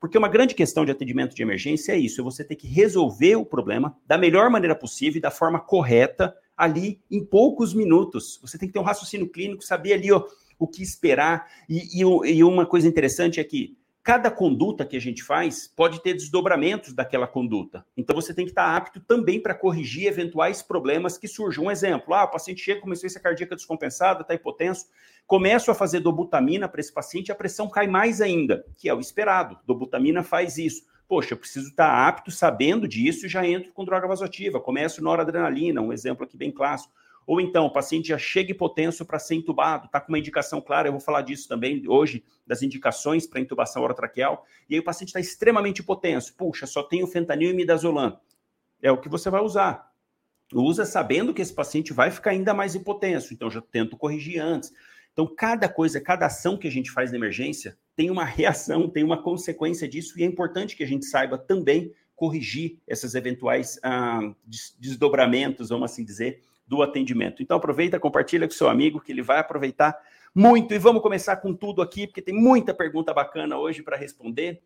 Porque uma grande questão de atendimento de emergência é isso: é você ter que resolver o problema da melhor maneira possível e da forma correta, ali em poucos minutos. Você tem que ter um raciocínio clínico, saber ali ó, o que esperar. E, e, e uma coisa interessante é que cada conduta que a gente faz pode ter desdobramentos daquela conduta. Então você tem que estar apto também para corrigir eventuais problemas que surjam. Um exemplo: ah, o paciente chega com uma insuficiência cardíaca descompensada, está hipotenso, começo a fazer dobutamina para esse paciente, a pressão cai mais ainda, que é o esperado. Dobutamina faz isso. Poxa, eu preciso estar apto, sabendo disso, e já entro com droga vasoativa. Começo noradrenalina, um exemplo aqui bem clássico. Ou então, o paciente já chega hipotenso para ser intubado, está com uma indicação clara, eu vou falar disso também hoje, das indicações para intubação orotraqueal, e aí o paciente está extremamente hipotenso. Puxa, só tenho fentanil e midazolam. É o que você vai usar. Usa sabendo que esse paciente vai ficar ainda mais hipotenso, então já tento corrigir antes. Então, cada coisa, cada ação que a gente faz na emergência tem uma reação, tem uma consequência disso, e é importante que a gente saiba também corrigir esses eventuais ah, desdobramentos, vamos assim dizer, do atendimento. Então aproveita, compartilha com seu amigo que ele vai aproveitar muito e vamos começar com tudo aqui, porque tem muita pergunta bacana hoje para responder.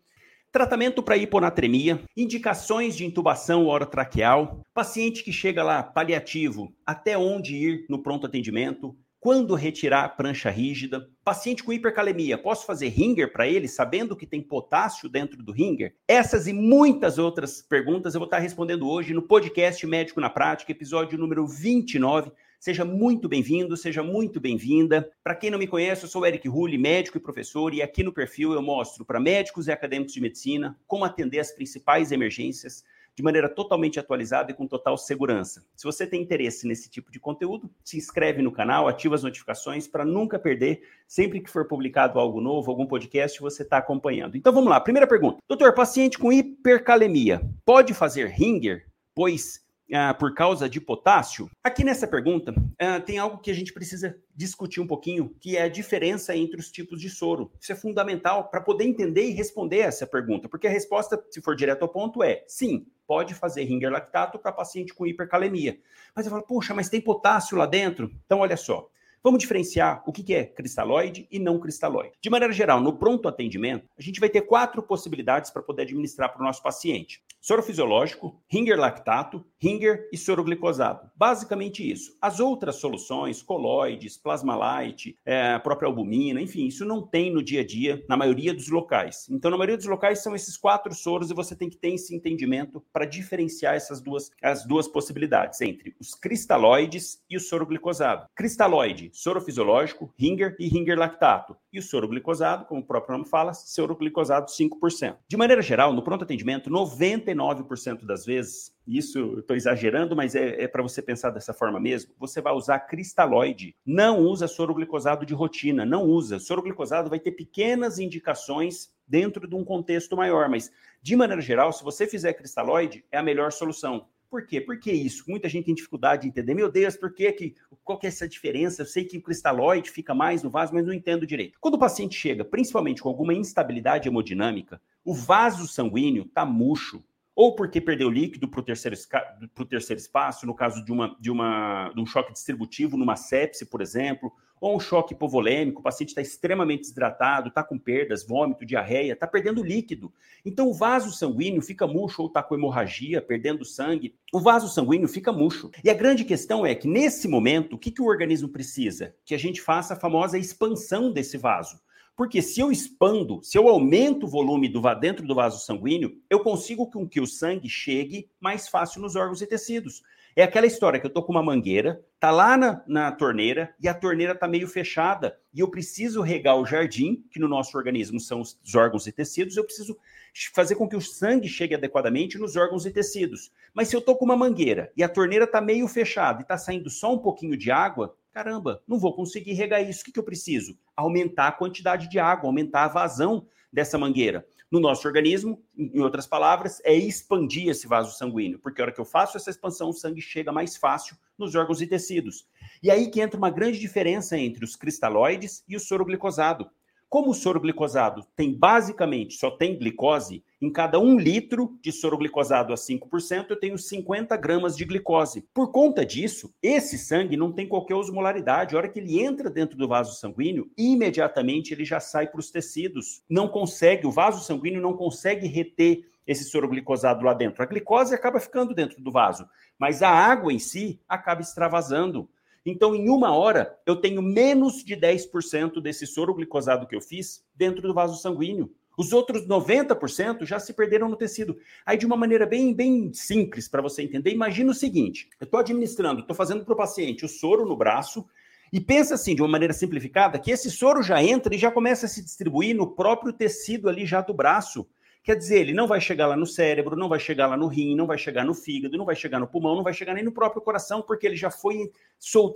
Tratamento para hiponatremia, indicações de intubação orotraqueal, paciente que chega lá paliativo, até onde ir no pronto atendimento, quando retirar a prancha rígida? Paciente com hipercalemia, posso fazer ringer para ele, sabendo que tem potássio dentro do ringer? Essas e muitas outras perguntas eu vou estar respondendo hoje no podcast Médico na Prática, episódio número 29. Seja muito bem-vindo, seja muito bem-vinda. Para quem não me conhece, eu sou Eric Rulli, médico e professor, e aqui no perfil eu mostro para médicos e acadêmicos de medicina como atender as principais emergências de maneira totalmente atualizada e com total segurança. Se você tem interesse nesse tipo de conteúdo, se inscreve no canal, ativa as notificações para nunca perder, sempre que for publicado algo novo, algum podcast, você está acompanhando. Então vamos lá, primeira pergunta. Doutor, paciente com hipercalemia pode fazer ringer? Pois ah, por causa de potássio? Aqui nessa pergunta ah, tem algo que a gente precisa discutir um pouquinho, que é a diferença entre os tipos de soro. Isso é fundamental para poder entender e responder essa pergunta, porque a resposta, se for direto ao ponto, é sim, pode fazer ringer lactato para paciente com hipercalemia. Mas eu falo, puxa, mas tem potássio lá dentro? Então, olha só. Vamos diferenciar o que é cristalóide e não cristalóide. De maneira geral, no pronto atendimento, a gente vai ter quatro possibilidades para poder administrar para o nosso paciente: soro fisiológico, ringer lactato, ringer e soro glicosado. Basicamente isso. As outras soluções, coloides, plasmalite, é, a própria albumina, enfim, isso não tem no dia a dia na maioria dos locais. Então, na maioria dos locais são esses quatro soros e você tem que ter esse entendimento para diferenciar essas duas, as duas possibilidades entre os cristalóides e o soro glicosado. Cristalóide soro fisiológico, ringer e ringer lactato. E o soro glicosado, como o próprio nome fala, soro glicosado 5%. De maneira geral, no pronto atendimento, 99% das vezes, isso estou exagerando, mas é, é para você pensar dessa forma mesmo, você vai usar cristalóide. Não usa soro glicosado de rotina, não usa. Soro glicosado vai ter pequenas indicações dentro de um contexto maior, mas de maneira geral, se você fizer cristalóide, é a melhor solução. Por quê? Por que isso? Muita gente tem dificuldade de entender. Meu Deus, por que, que qual que é essa diferença? Eu sei que o cristalóide fica mais no vaso, mas não entendo direito. Quando o paciente chega, principalmente com alguma instabilidade hemodinâmica, o vaso sanguíneo está murcho, ou porque perdeu líquido para o terceiro, terceiro espaço, no caso de, uma, de, uma, de um choque distributivo, numa sepse, por exemplo, ou um choque hipovolêmico, o paciente está extremamente desidratado, está com perdas, vômito, diarreia, está perdendo líquido. Então o vaso sanguíneo fica murcho ou está com hemorragia, perdendo sangue. O vaso sanguíneo fica murcho. E a grande questão é que nesse momento, o que, que o organismo precisa? Que a gente faça a famosa expansão desse vaso. Porque se eu expando, se eu aumento o volume do dentro do vaso sanguíneo, eu consigo com que o sangue chegue mais fácil nos órgãos e tecidos. É aquela história que eu tô com uma mangueira, tá lá na, na torneira e a torneira tá meio fechada e eu preciso regar o jardim, que no nosso organismo são os, os órgãos e tecidos, eu preciso fazer com que o sangue chegue adequadamente nos órgãos e tecidos. Mas se eu tô com uma mangueira e a torneira tá meio fechada e tá saindo só um pouquinho de água, caramba, não vou conseguir regar isso. O que, que eu preciso? Aumentar a quantidade de água, aumentar a vazão dessa mangueira no nosso organismo, em outras palavras, é expandir esse vaso sanguíneo, porque a hora que eu faço essa expansão, o sangue chega mais fácil nos órgãos e tecidos. E aí que entra uma grande diferença entre os cristalóides e o soro glicosado. Como o soro glicosado tem basicamente, só tem glicose, em cada um litro de soro glicosado a 5%, eu tenho 50 gramas de glicose. Por conta disso, esse sangue não tem qualquer osmolaridade. A hora que ele entra dentro do vaso sanguíneo, imediatamente ele já sai para os tecidos. Não consegue, o vaso sanguíneo não consegue reter esse soro glicosado lá dentro. A glicose acaba ficando dentro do vaso, mas a água em si acaba extravasando. Então, em uma hora, eu tenho menos de 10% desse soro glicosado que eu fiz dentro do vaso sanguíneo. Os outros 90% já se perderam no tecido. Aí, de uma maneira bem, bem simples para você entender, imagina o seguinte: eu estou administrando, estou fazendo para o paciente o soro no braço, e pensa assim, de uma maneira simplificada, que esse soro já entra e já começa a se distribuir no próprio tecido ali já do braço. Quer dizer, ele não vai chegar lá no cérebro, não vai chegar lá no rim, não vai chegar no fígado, não vai chegar no pulmão, não vai chegar nem no próprio coração, porque ele já foi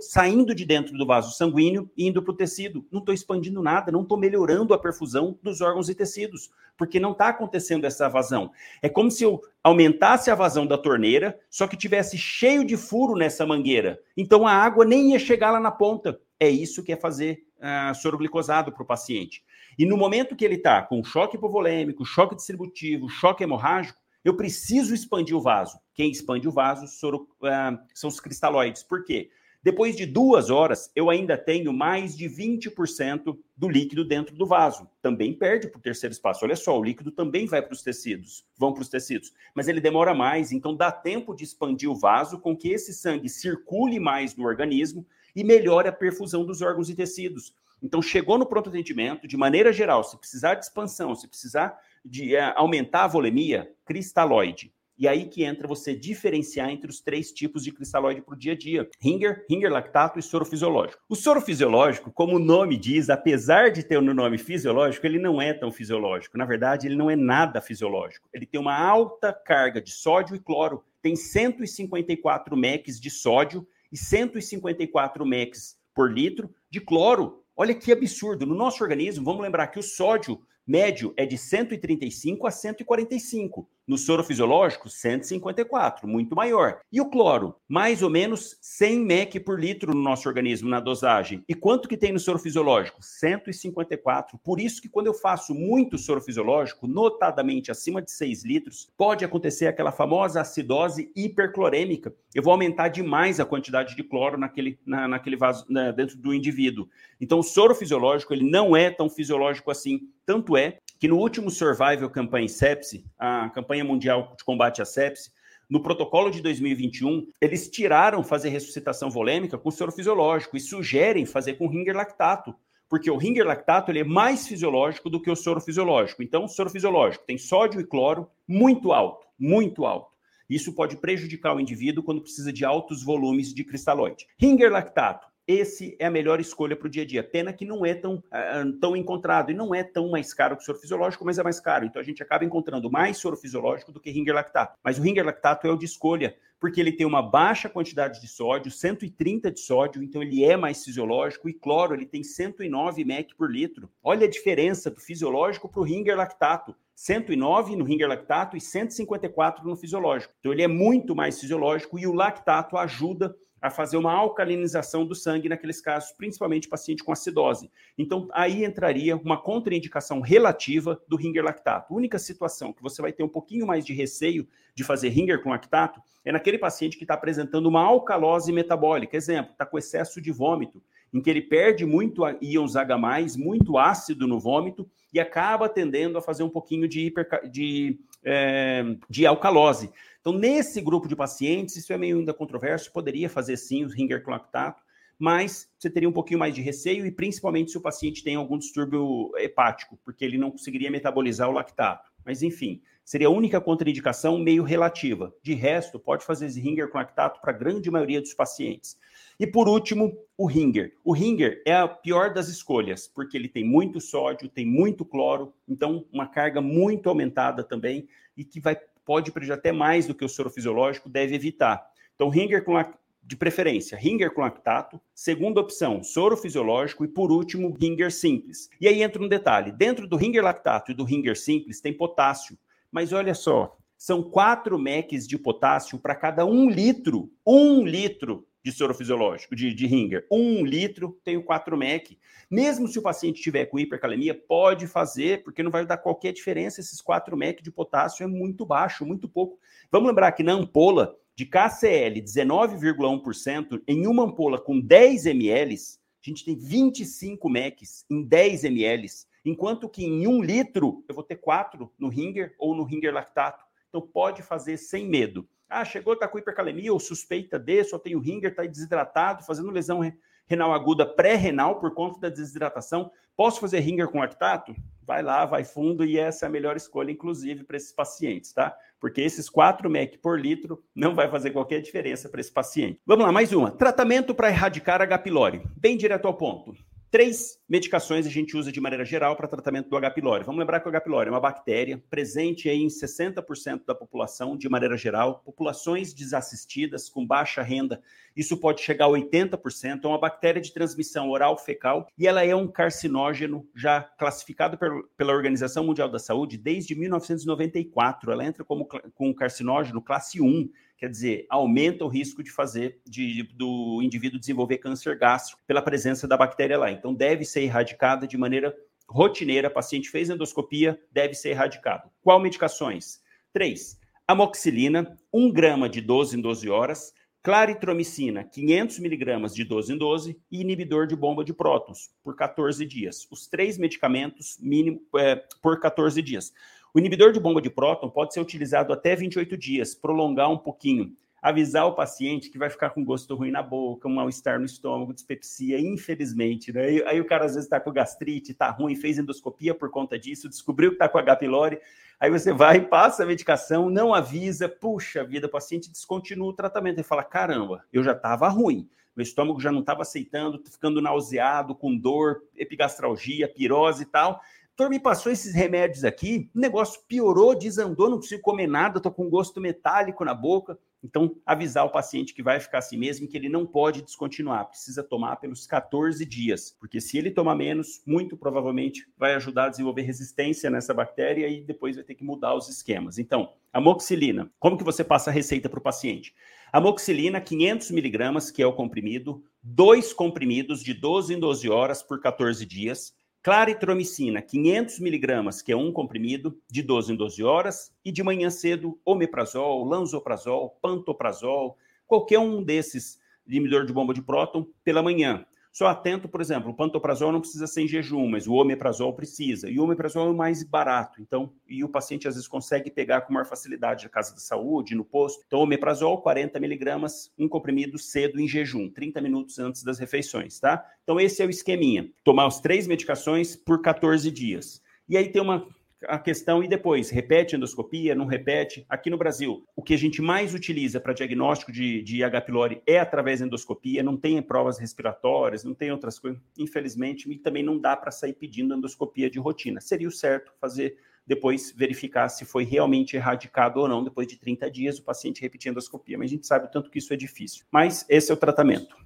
saindo de dentro do vaso sanguíneo e indo para o tecido. Não estou expandindo nada, não estou melhorando a perfusão dos órgãos e tecidos, porque não está acontecendo essa vazão. É como se eu aumentasse a vazão da torneira, só que tivesse cheio de furo nessa mangueira. Então a água nem ia chegar lá na ponta. É isso que é fazer uh, soro glicosado para o paciente. E no momento que ele está com choque hipovolêmico, choque distributivo, choque hemorrágico, eu preciso expandir o vaso. Quem expande o vaso uh, são os cristalóides. Por quê? Depois de duas horas, eu ainda tenho mais de 20% do líquido dentro do vaso. Também perde para o terceiro espaço. Olha só, o líquido também vai para os tecidos, vão para os tecidos. Mas ele demora mais, então dá tempo de expandir o vaso com que esse sangue circule mais no organismo e melhore a perfusão dos órgãos e tecidos. Então, chegou no pronto atendimento, de maneira geral, se precisar de expansão, se precisar de é, aumentar a volemia, cristalóide. E aí que entra você diferenciar entre os três tipos de cristalóide para o dia a dia: Ringer, Ringer lactato e soro fisiológico. O soro fisiológico, como o nome diz, apesar de ter no nome fisiológico, ele não é tão fisiológico. Na verdade, ele não é nada fisiológico. Ele tem uma alta carga de sódio e cloro. Tem 154 MECs de sódio e 154 MECs por litro de cloro. Olha que absurdo. No nosso organismo, vamos lembrar que o sódio médio é de 135 a 145. No soro fisiológico, 154, muito maior. E o cloro? Mais ou menos 100 mEq por litro no nosso organismo na dosagem. E quanto que tem no soro fisiológico? 154. Por isso que quando eu faço muito soro fisiológico, notadamente acima de 6 litros, pode acontecer aquela famosa acidose hiperclorêmica. Eu vou aumentar demais a quantidade de cloro naquele, na, naquele vaso, na, dentro do indivíduo. Então, o soro fisiológico ele não é tão fisiológico assim. Tanto é que no último Survival Campaign Sepsi, a campanha mundial de combate à sepsi, no protocolo de 2021, eles tiraram fazer ressuscitação volêmica com soro fisiológico e sugerem fazer com ringer lactato, porque o ringer lactato ele é mais fisiológico do que o soro fisiológico. Então, o soro fisiológico tem sódio e cloro muito alto, muito alto. Isso pode prejudicar o indivíduo quando precisa de altos volumes de cristalóide. Ringer lactato esse é a melhor escolha para o dia a dia. Pena que não é tão, uh, tão encontrado e não é tão mais caro que o soro fisiológico, mas é mais caro. Então a gente acaba encontrando mais soro fisiológico do que ringer lactato. Mas o ringer lactato é o de escolha, porque ele tem uma baixa quantidade de sódio, 130 de sódio, então ele é mais fisiológico. E cloro, ele tem 109 mEq por litro. Olha a diferença do fisiológico para o ringer lactato. 109 no ringer lactato e 154 no fisiológico. Então ele é muito mais fisiológico e o lactato ajuda a fazer uma alcalinização do sangue naqueles casos, principalmente paciente com acidose. Então, aí entraria uma contraindicação relativa do ringer lactato. A única situação que você vai ter um pouquinho mais de receio de fazer ringer com lactato é naquele paciente que está apresentando uma alcalose metabólica. Exemplo, está com excesso de vômito, em que ele perde muito íons H+, muito ácido no vômito, e acaba tendendo a fazer um pouquinho de, hiper, de, é, de alcalose. Então, nesse grupo de pacientes, isso é meio ainda controverso, poderia fazer sim o ringer lactato, mas você teria um pouquinho mais de receio e principalmente se o paciente tem algum distúrbio hepático, porque ele não conseguiria metabolizar o lactato. Mas enfim, seria a única contraindicação meio relativa. De resto, pode fazer esse ringer com lactato para a grande maioria dos pacientes. E por último, o ringer. O ringer é a pior das escolhas, porque ele tem muito sódio, tem muito cloro, então uma carga muito aumentada também e que vai pode prejudicar até mais do que o soro fisiológico, deve evitar. Então, ringer com de preferência, ringer com lactato. Segunda opção, soro fisiológico. E por último, ringer simples. E aí entra um detalhe: dentro do ringer lactato e do ringer simples tem potássio. Mas olha só, são 4 MECs de potássio para cada um litro, um litro de soro fisiológico, de, de Ringer. Um litro, tenho 4 MEC. Mesmo se o paciente tiver com hipercalemia, pode fazer, porque não vai dar qualquer diferença. Esses 4 MEC de potássio é muito baixo, muito pouco. Vamos lembrar que na ampola de KCL 19,1%, em uma ampola com 10 ml, a gente tem 25 MECs em 10 ml, enquanto que em um litro eu vou ter 4 no Ringer ou no Ringer lactato. Então pode fazer sem medo. Ah, chegou, está com hipercalemia ou suspeita de, só tem o Ringer, está desidratado, fazendo lesão renal aguda pré-renal por conta da desidratação. Posso fazer Ringer com lactato? Vai lá, vai fundo e essa é a melhor escolha, inclusive, para esses pacientes, tá? Porque esses 4 mEq por litro não vai fazer qualquer diferença para esse paciente. Vamos lá, mais uma. Tratamento para erradicar H. pylori. Bem direto ao ponto. Três medicações a gente usa de maneira geral para tratamento do H. pylori. Vamos lembrar que o H. pylori é uma bactéria presente em 60% da população, de maneira geral, populações desassistidas, com baixa renda, isso pode chegar a 80%. É uma bactéria de transmissão oral fecal e ela é um carcinógeno já classificado pela Organização Mundial da Saúde desde 1994. Ela entra como com carcinógeno classe 1 quer dizer, aumenta o risco de fazer de, do indivíduo desenvolver câncer gástrico pela presença da bactéria lá. Então, deve ser erradicada de maneira rotineira. Paciente fez endoscopia, deve ser erradicado. Qual medicações? Três. Amoxilina, 1 grama de 12 em 12 horas. Claritromicina, 500 miligramas de 12 em 12 e inibidor de bomba de prótons por 14 dias. Os três medicamentos mínimo é, por 14 dias. O inibidor de bomba de próton pode ser utilizado até 28 dias, prolongar um pouquinho, avisar o paciente que vai ficar com gosto ruim na boca, um mal-estar no estômago, dispepsia, infelizmente. Né? Aí, aí o cara às vezes está com gastrite, está ruim, fez endoscopia por conta disso, descobriu que está com H. pylori, aí você vai, passa a medicação, não avisa, puxa vida, o paciente descontinua o tratamento e fala: caramba, eu já estava ruim. Meu estômago já não estava aceitando, ficando nauseado, com dor, epigastralgia, pirose e tal. Doutor, me passou esses remédios aqui, o negócio piorou, desandou, não consigo comer nada, estou com gosto metálico na boca. Então, avisar o paciente que vai ficar assim mesmo, que ele não pode descontinuar, precisa tomar pelos 14 dias, porque se ele tomar menos, muito provavelmente vai ajudar a desenvolver resistência nessa bactéria e depois vai ter que mudar os esquemas. Então, amoxilina, como que você passa a receita para o paciente? Amoxilina, 500 miligramas, que é o comprimido, dois comprimidos de 12 em 12 horas por 14 dias, claritromicina, 500 miligramas, que é um comprimido, de 12 em 12 horas, e de manhã cedo, omeprazol, lanzoprazol, pantoprazol, qualquer um desses inibidor de bomba de próton pela manhã. Só atento, por exemplo, o pantoprazol não precisa ser em jejum, mas o omeprazol precisa. E o omeprazol é o mais barato, então, e o paciente às vezes consegue pegar com maior facilidade na casa da saúde, no posto. Então, omeprazol, 40 miligramas, um comprimido cedo em jejum, 30 minutos antes das refeições, tá? Então, esse é o esqueminha. Tomar as três medicações por 14 dias. E aí tem uma a questão e depois, repete endoscopia, não repete. Aqui no Brasil, o que a gente mais utiliza para diagnóstico de, de H. pylori é através da endoscopia, não tem provas respiratórias, não tem outras coisas, infelizmente, e também não dá para sair pedindo endoscopia de rotina. Seria o certo fazer depois verificar se foi realmente erradicado ou não, depois de 30 dias, o paciente repetindo a endoscopia. Mas a gente sabe o tanto que isso é difícil. Mas esse é o tratamento.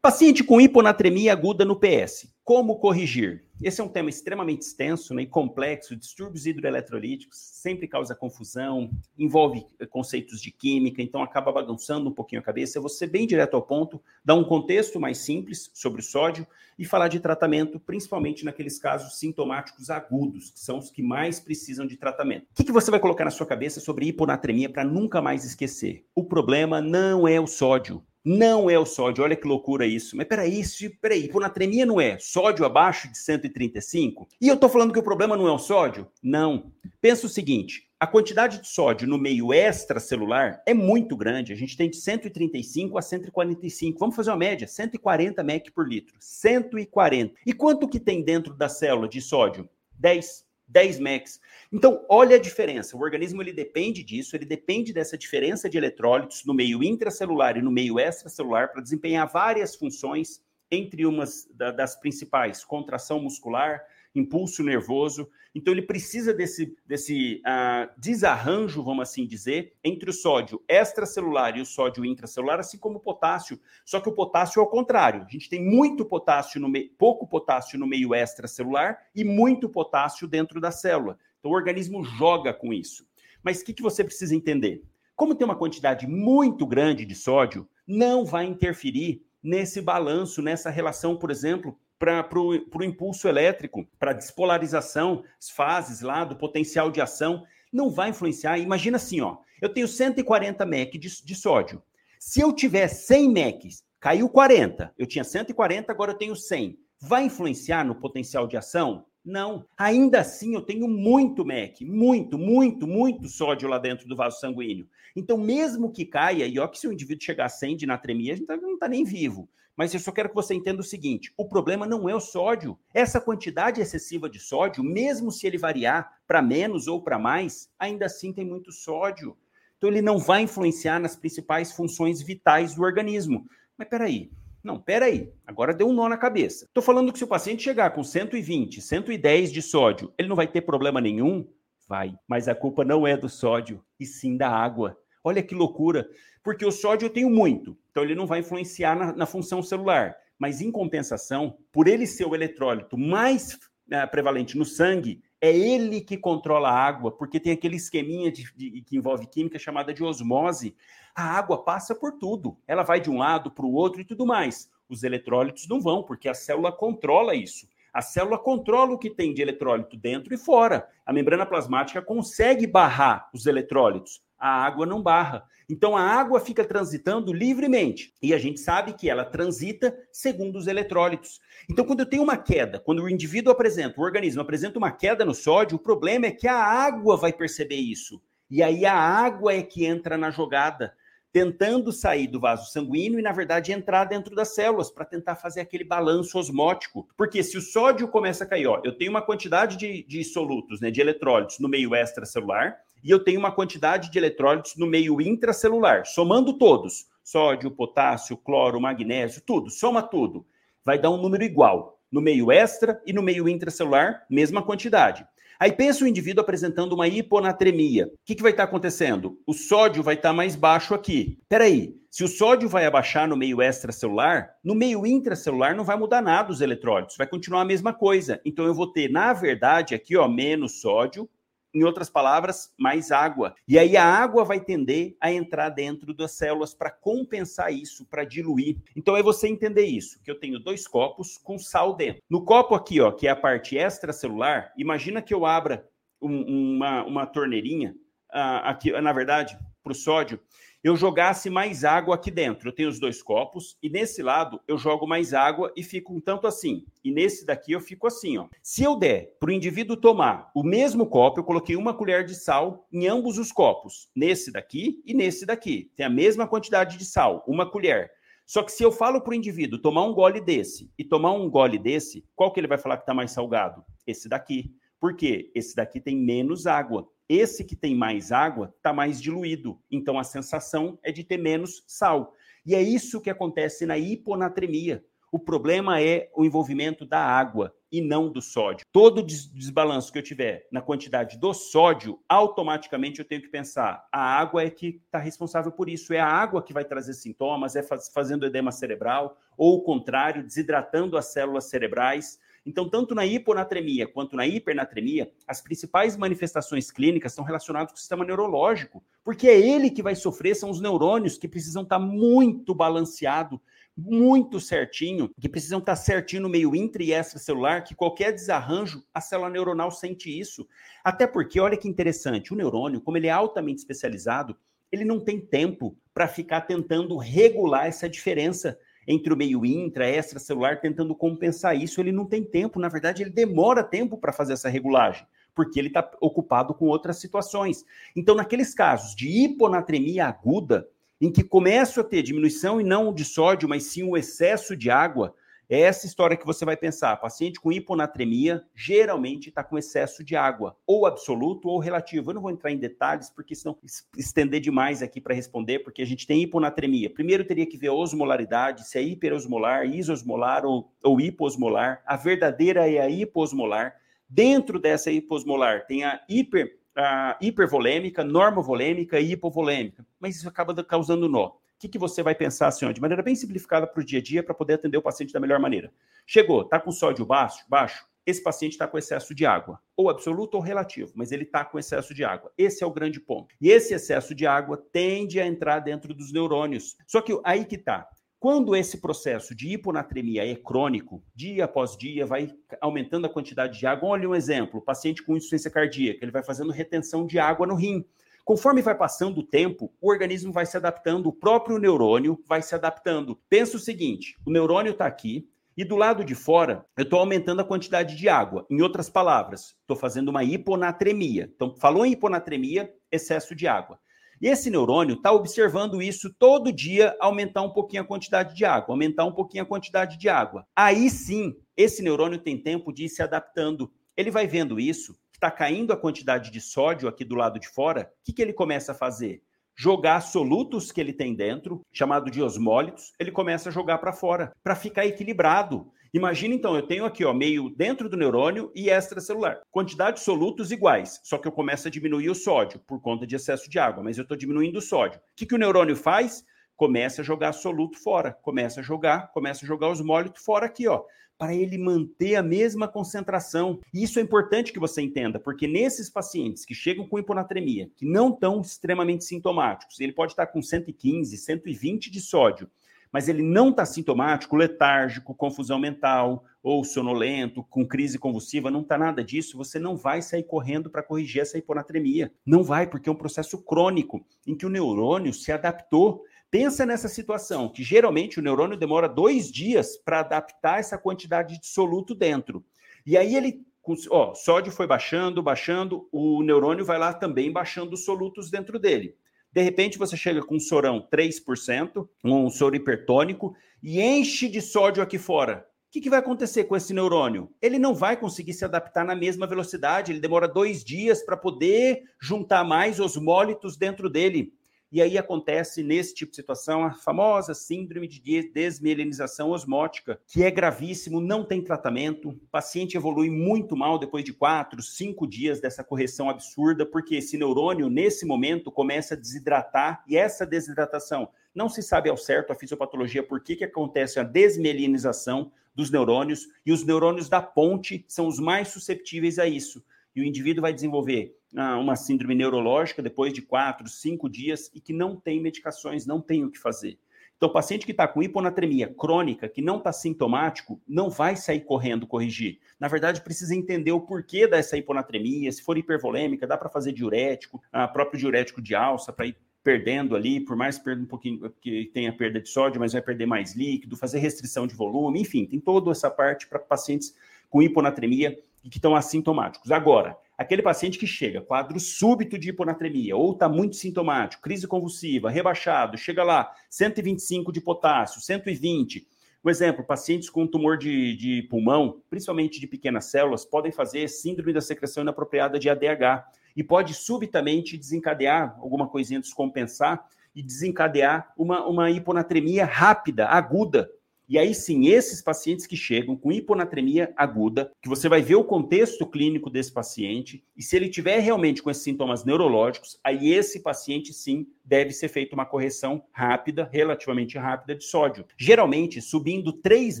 Paciente com hiponatremia aguda no PS. Como corrigir? Esse é um tema extremamente extenso né, e complexo. Distúrbios hidroeletrolíticos sempre causa confusão, envolve eh, conceitos de química, então acaba bagunçando um pouquinho a cabeça. Eu vou ser bem direto ao ponto, dar um contexto mais simples sobre o sódio e falar de tratamento, principalmente naqueles casos sintomáticos agudos, que são os que mais precisam de tratamento. O que, que você vai colocar na sua cabeça sobre hiponatremia para nunca mais esquecer? O problema não é o sódio. Não é o sódio, olha que loucura isso. Mas peraí, isso, peraí, hiponatremia não é sódio abaixo de 135? E eu tô falando que o problema não é o sódio? Não. Pensa o seguinte, a quantidade de sódio no meio extracelular é muito grande. A gente tem de 135 a 145. Vamos fazer uma média, 140 mEq por litro. 140. E quanto que tem dentro da célula de sódio? 10. 10 MECs. Então, olha a diferença. O organismo ele depende disso, ele depende dessa diferença de eletrólitos no meio intracelular e no meio extracelular para desempenhar várias funções, entre umas das principais, contração muscular, impulso nervoso. Então, ele precisa desse, desse uh, desarranjo, vamos assim dizer, entre o sódio extracelular e o sódio intracelular, assim como o potássio. Só que o potássio é o contrário. A gente tem muito potássio no meio, pouco potássio no meio extracelular e muito potássio dentro da célula. Então, o organismo joga com isso. Mas o que, que você precisa entender? Como tem uma quantidade muito grande de sódio, não vai interferir nesse balanço, nessa relação, por exemplo, para o impulso elétrico, para a despolarização, as fases lá do potencial de ação, não vai influenciar. Imagina assim, ó, eu tenho 140 mEq de, de sódio. Se eu tiver 100 MECs, caiu 40, eu tinha 140, agora eu tenho 100. Vai influenciar no potencial de ação? Não. Ainda assim, eu tenho muito MEC, muito, muito, muito sódio lá dentro do vaso sanguíneo. Então, mesmo que caia, e ó, que se o indivíduo chegar a 100 de natremia, a gente tá, não está nem vivo. Mas eu só quero que você entenda o seguinte: o problema não é o sódio. Essa quantidade excessiva de sódio, mesmo se ele variar para menos ou para mais, ainda assim tem muito sódio. Então, ele não vai influenciar nas principais funções vitais do organismo. Mas peraí, não, peraí, agora deu um nó na cabeça. Estou falando que se o paciente chegar com 120, 110 de sódio, ele não vai ter problema nenhum? Vai, mas a culpa não é do sódio, e sim da água. Olha que loucura, porque o sódio eu tenho muito, então ele não vai influenciar na, na função celular. Mas em compensação, por ele ser o eletrólito mais é, prevalente no sangue, é ele que controla a água, porque tem aquele esqueminha de, de, que envolve química chamada de osmose. A água passa por tudo, ela vai de um lado para o outro e tudo mais. Os eletrólitos não vão, porque a célula controla isso. A célula controla o que tem de eletrólito dentro e fora. A membrana plasmática consegue barrar os eletrólitos. A água não barra. Então a água fica transitando livremente e a gente sabe que ela transita segundo os eletrólitos. Então quando eu tenho uma queda, quando o indivíduo apresenta, o organismo apresenta uma queda no sódio, o problema é que a água vai perceber isso. E aí a água é que entra na jogada, tentando sair do vaso sanguíneo e na verdade entrar dentro das células para tentar fazer aquele balanço osmótico. Porque se o sódio começa a cair, ó, eu tenho uma quantidade de, de solutos, né, de eletrólitos no meio extracelular, e eu tenho uma quantidade de eletrólitos no meio intracelular, somando todos, sódio, potássio, cloro, magnésio, tudo, soma tudo, vai dar um número igual. No meio extra e no meio intracelular, mesma quantidade. Aí pensa o indivíduo apresentando uma hiponatremia. O que, que vai estar tá acontecendo? O sódio vai estar tá mais baixo aqui. Peraí, se o sódio vai abaixar no meio extracelular, no meio intracelular não vai mudar nada os eletrólitos, vai continuar a mesma coisa. Então eu vou ter, na verdade, aqui, ó, menos sódio em outras palavras, mais água. E aí a água vai tender a entrar dentro das células para compensar isso, para diluir. Então é você entender isso, que eu tenho dois copos com sal dentro. No copo aqui, ó, que é a parte extracelular, imagina que eu abra um, uma, uma torneirinha, uh, aqui, na verdade, para o sódio, eu jogasse mais água aqui dentro. Eu tenho os dois copos e nesse lado eu jogo mais água e fico um tanto assim. E nesse daqui eu fico assim, ó. Se eu der para o indivíduo tomar o mesmo copo, eu coloquei uma colher de sal em ambos os copos, nesse daqui e nesse daqui. Tem a mesma quantidade de sal, uma colher. Só que se eu falo para o indivíduo tomar um gole desse e tomar um gole desse, qual que ele vai falar que está mais salgado? Esse daqui. Por quê? Esse daqui tem menos água. Esse que tem mais água está mais diluído, então a sensação é de ter menos sal. E é isso que acontece na hiponatremia. O problema é o envolvimento da água e não do sódio. Todo desbalanço que eu tiver na quantidade do sódio, automaticamente eu tenho que pensar: a água é que está responsável por isso. É a água que vai trazer sintomas, é faz, fazendo edema cerebral, ou o contrário, desidratando as células cerebrais. Então, tanto na hiponatremia quanto na hipernatremia, as principais manifestações clínicas estão relacionadas com o sistema neurológico, porque é ele que vai sofrer, são os neurônios que precisam estar muito balanceado, muito certinho, que precisam estar certinho no meio intra e extracelular, que qualquer desarranjo, a célula neuronal sente isso. Até porque, olha que interessante, o neurônio, como ele é altamente especializado, ele não tem tempo para ficar tentando regular essa diferença entre o meio intra, extracelular, tentando compensar isso. Ele não tem tempo, na verdade, ele demora tempo para fazer essa regulagem, porque ele está ocupado com outras situações. Então, naqueles casos de hiponatremia aguda, em que começo a ter diminuição e não de sódio, mas sim o excesso de água, é essa história que você vai pensar. Paciente com hiponatremia geralmente está com excesso de água, ou absoluto ou relativo. Eu não vou entrar em detalhes, porque senão estender demais aqui para responder, porque a gente tem hiponatremia. Primeiro teria que ver a osmolaridade, se é hiperosmolar, isosmolar ou, ou hiposmolar. A verdadeira é a hiposmolar. Dentro dessa hiposmolar tem a hiper a hipervolêmica, normovolêmica e hipovolêmica, mas isso acaba causando nó que, que você vai pensar assim, ó, de maneira bem simplificada para o dia a dia, para poder atender o paciente da melhor maneira? Chegou, tá com sódio baixo, baixo, esse paciente está com excesso de água, ou absoluto ou relativo, mas ele está com excesso de água. Esse é o grande ponto. E esse excesso de água tende a entrar dentro dos neurônios. Só que aí que está. Quando esse processo de hiponatremia é crônico, dia após dia, vai aumentando a quantidade de água. Olha um exemplo: paciente com insuficiência cardíaca, ele vai fazendo retenção de água no rim. Conforme vai passando o tempo, o organismo vai se adaptando, o próprio neurônio vai se adaptando. Pensa o seguinte: o neurônio está aqui, e do lado de fora, eu estou aumentando a quantidade de água. Em outras palavras, estou fazendo uma hiponatremia. Então, falou em hiponatremia, excesso de água. E esse neurônio está observando isso todo dia, aumentar um pouquinho a quantidade de água, aumentar um pouquinho a quantidade de água. Aí sim, esse neurônio tem tempo de ir se adaptando. Ele vai vendo isso, está caindo a quantidade de sódio aqui do lado de fora, o que, que ele começa a fazer? Jogar solutos que ele tem dentro, chamado de osmólitos, ele começa a jogar para fora, para ficar equilibrado. Imagina então, eu tenho aqui ó, meio dentro do neurônio e extracelular. Quantidade de solutos iguais, só que eu começo a diminuir o sódio por conta de excesso de água, mas eu estou diminuindo o sódio. O que, que o neurônio faz? Começa a jogar soluto fora, começa a jogar, começa a jogar osmólito fora aqui, ó, para ele manter a mesma concentração. Isso é importante que você entenda, porque nesses pacientes que chegam com hiponatremia, que não estão extremamente sintomáticos, ele pode estar com 115, 120 de sódio, mas ele não está sintomático, letárgico, confusão mental ou sonolento, com crise convulsiva, não está nada disso, você não vai sair correndo para corrigir essa hiponatremia. Não vai, porque é um processo crônico em que o neurônio se adaptou. Pensa nessa situação, que geralmente o neurônio demora dois dias para adaptar essa quantidade de soluto dentro. E aí ele ó, sódio foi baixando, baixando, o neurônio vai lá também baixando os solutos dentro dele. De repente, você chega com um sorão 3%, um soro hipertônico, e enche de sódio aqui fora. O que, que, vai acontecer com esse neurônio? Ele não vai conseguir se adaptar na mesma velocidade, ele demora dois dias para poder juntar mais osmólitos dentro dele. E aí acontece, nesse tipo de situação, a famosa síndrome de desmielinização osmótica, que é gravíssimo, não tem tratamento. O paciente evolui muito mal depois de quatro, cinco dias dessa correção absurda, porque esse neurônio, nesse momento, começa a desidratar, e essa desidratação não se sabe ao certo a fisiopatologia por que, que acontece a desmielinização dos neurônios, e os neurônios da ponte são os mais susceptíveis a isso e o indivíduo vai desenvolver uma síndrome neurológica depois de quatro, cinco dias e que não tem medicações, não tem o que fazer. Então, o paciente que está com hiponatremia crônica, que não está sintomático, não vai sair correndo corrigir. Na verdade, precisa entender o porquê dessa hiponatremia. Se for hipervolêmica, dá para fazer diurético, ah, próprio diurético de alça, para ir perdendo ali, por mais perda um pouquinho, que tenha perda de sódio, mas vai perder mais líquido, fazer restrição de volume, enfim, tem toda essa parte para pacientes com hiponatremia e que estão assintomáticos. Agora, aquele paciente que chega, quadro súbito de hiponatremia, ou está muito sintomático, crise convulsiva, rebaixado, chega lá, 125 de potássio, 120. Um exemplo, pacientes com tumor de, de pulmão, principalmente de pequenas células, podem fazer síndrome da secreção inapropriada de ADH e pode subitamente desencadear alguma coisinha descompensar e desencadear uma, uma hiponatremia rápida, aguda, e aí sim, esses pacientes que chegam com hiponatremia aguda, que você vai ver o contexto clínico desse paciente, e se ele tiver realmente com esses sintomas neurológicos, aí esse paciente sim deve ser feita uma correção rápida, relativamente rápida de sódio. Geralmente, subindo 3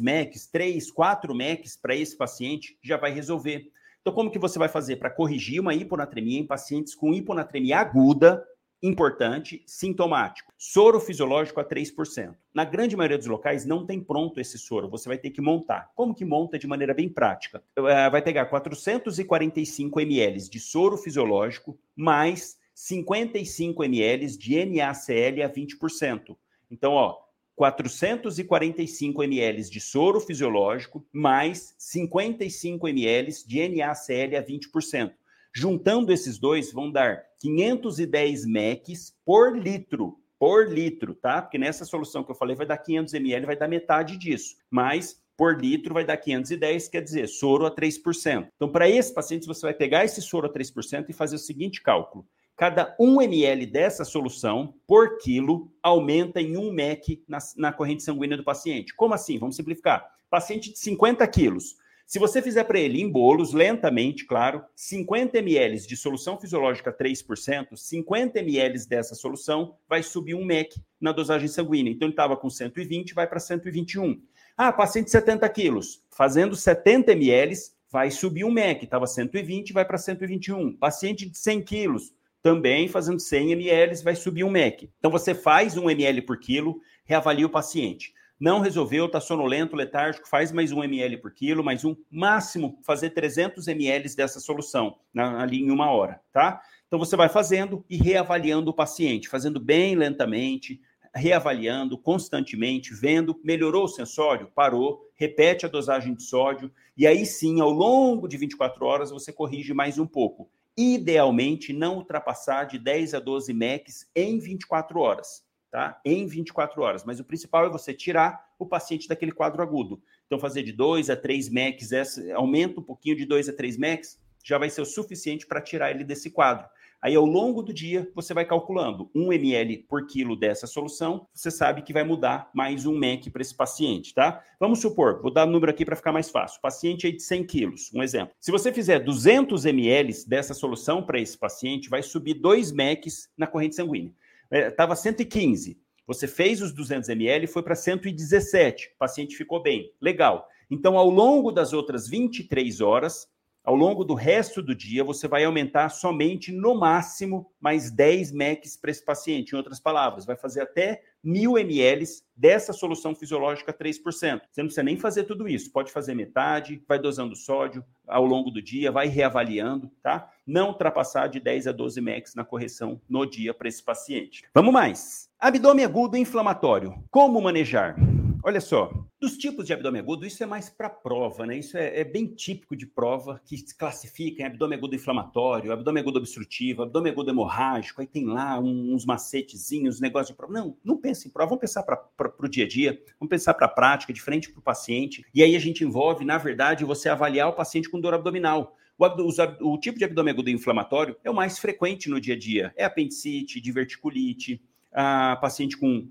MECs, 3, 4 MECs para esse paciente, já vai resolver. Então, como que você vai fazer para corrigir uma hiponatremia em pacientes com hiponatremia aguda, importante, sintomático. Soro fisiológico a 3%. Na grande maioria dos locais não tem pronto esse soro, você vai ter que montar. Como que monta de maneira bem prática? Uh, vai pegar 445 ml de soro fisiológico mais 55 ml de NaCl a 20%. Então, ó, 445 ml de soro fisiológico mais 55 ml de NaCl a 20%. Juntando esses dois, vão dar 510 MECs por litro. Por litro, tá? Porque nessa solução que eu falei vai dar 500 ml, vai dar metade disso. Mas por litro vai dar 510, quer dizer, soro a 3%. Então, para esses pacientes, você vai pegar esse soro a 3% e fazer o seguinte cálculo. Cada 1 ml dessa solução por quilo aumenta em 1 MEC na, na corrente sanguínea do paciente. Como assim? Vamos simplificar. Paciente de 50 quilos se você fizer para ele em bolos, lentamente, claro, 50 ml de solução fisiológica 3%, 50 ml dessa solução vai subir um MEC na dosagem sanguínea. Então, ele estava com 120, vai para 121. Ah, paciente de 70 quilos, fazendo 70 ml, vai subir um MEC, estava 120, vai para 121. Paciente de 100 quilos, também fazendo 100 ml, vai subir um MEC. Então você faz um ml por quilo, reavalia o paciente. Não resolveu, está sonolento, letárgico, faz mais um ml por quilo, mais um, máximo fazer 300 ml dessa solução na, ali em uma hora, tá? Então você vai fazendo e reavaliando o paciente, fazendo bem lentamente, reavaliando constantemente, vendo, melhorou o sensório, parou, repete a dosagem de sódio, e aí sim, ao longo de 24 horas, você corrige mais um pouco. Idealmente, não ultrapassar de 10 a 12 MECs em 24 horas, tá? Em 24 horas. Mas o principal é você tirar o paciente daquele quadro agudo. Então, fazer de 2 a 3 MECs, aumenta um pouquinho de 2 a 3 MECs, já vai ser o suficiente para tirar ele desse quadro. Aí, ao longo do dia, você vai calculando 1 ml por quilo dessa solução, você sabe que vai mudar mais um MEC para esse paciente, tá? Vamos supor, vou dar um número aqui para ficar mais fácil. Paciente aí de 100 quilos, um exemplo. Se você fizer 200 ml dessa solução para esse paciente, vai subir 2 MECs na corrente sanguínea. Estava é, 115, você fez os 200 ml, foi para 117, o paciente ficou bem, legal. Então, ao longo das outras 23 horas, ao longo do resto do dia, você vai aumentar somente, no máximo, mais 10 MECs para esse paciente. Em outras palavras, vai fazer até 1.000 ml dessa solução fisiológica 3%. Você não precisa nem fazer tudo isso. Pode fazer metade, vai dosando sódio ao longo do dia, vai reavaliando, tá? Não ultrapassar de 10 a 12 MECs na correção no dia para esse paciente. Vamos mais. Abdômen agudo inflamatório. Como manejar? Olha só, dos tipos de abdômen agudo, isso é mais para prova, né? Isso é, é, bem típico de prova que se classifica em abdômen agudo inflamatório, abdômen agudo obstrutivo, abdômen agudo hemorrágico, aí tem lá uns macetezinhos, negócio de prova. Não, não pense em prova, vamos pensar para o dia a dia, vamos pensar para a prática, de frente para o paciente. E aí a gente envolve, na verdade, você avaliar o paciente com dor abdominal. O, o, tipo de abdômen agudo inflamatório é o mais frequente no dia a dia. É apendicite, diverticulite, paciente com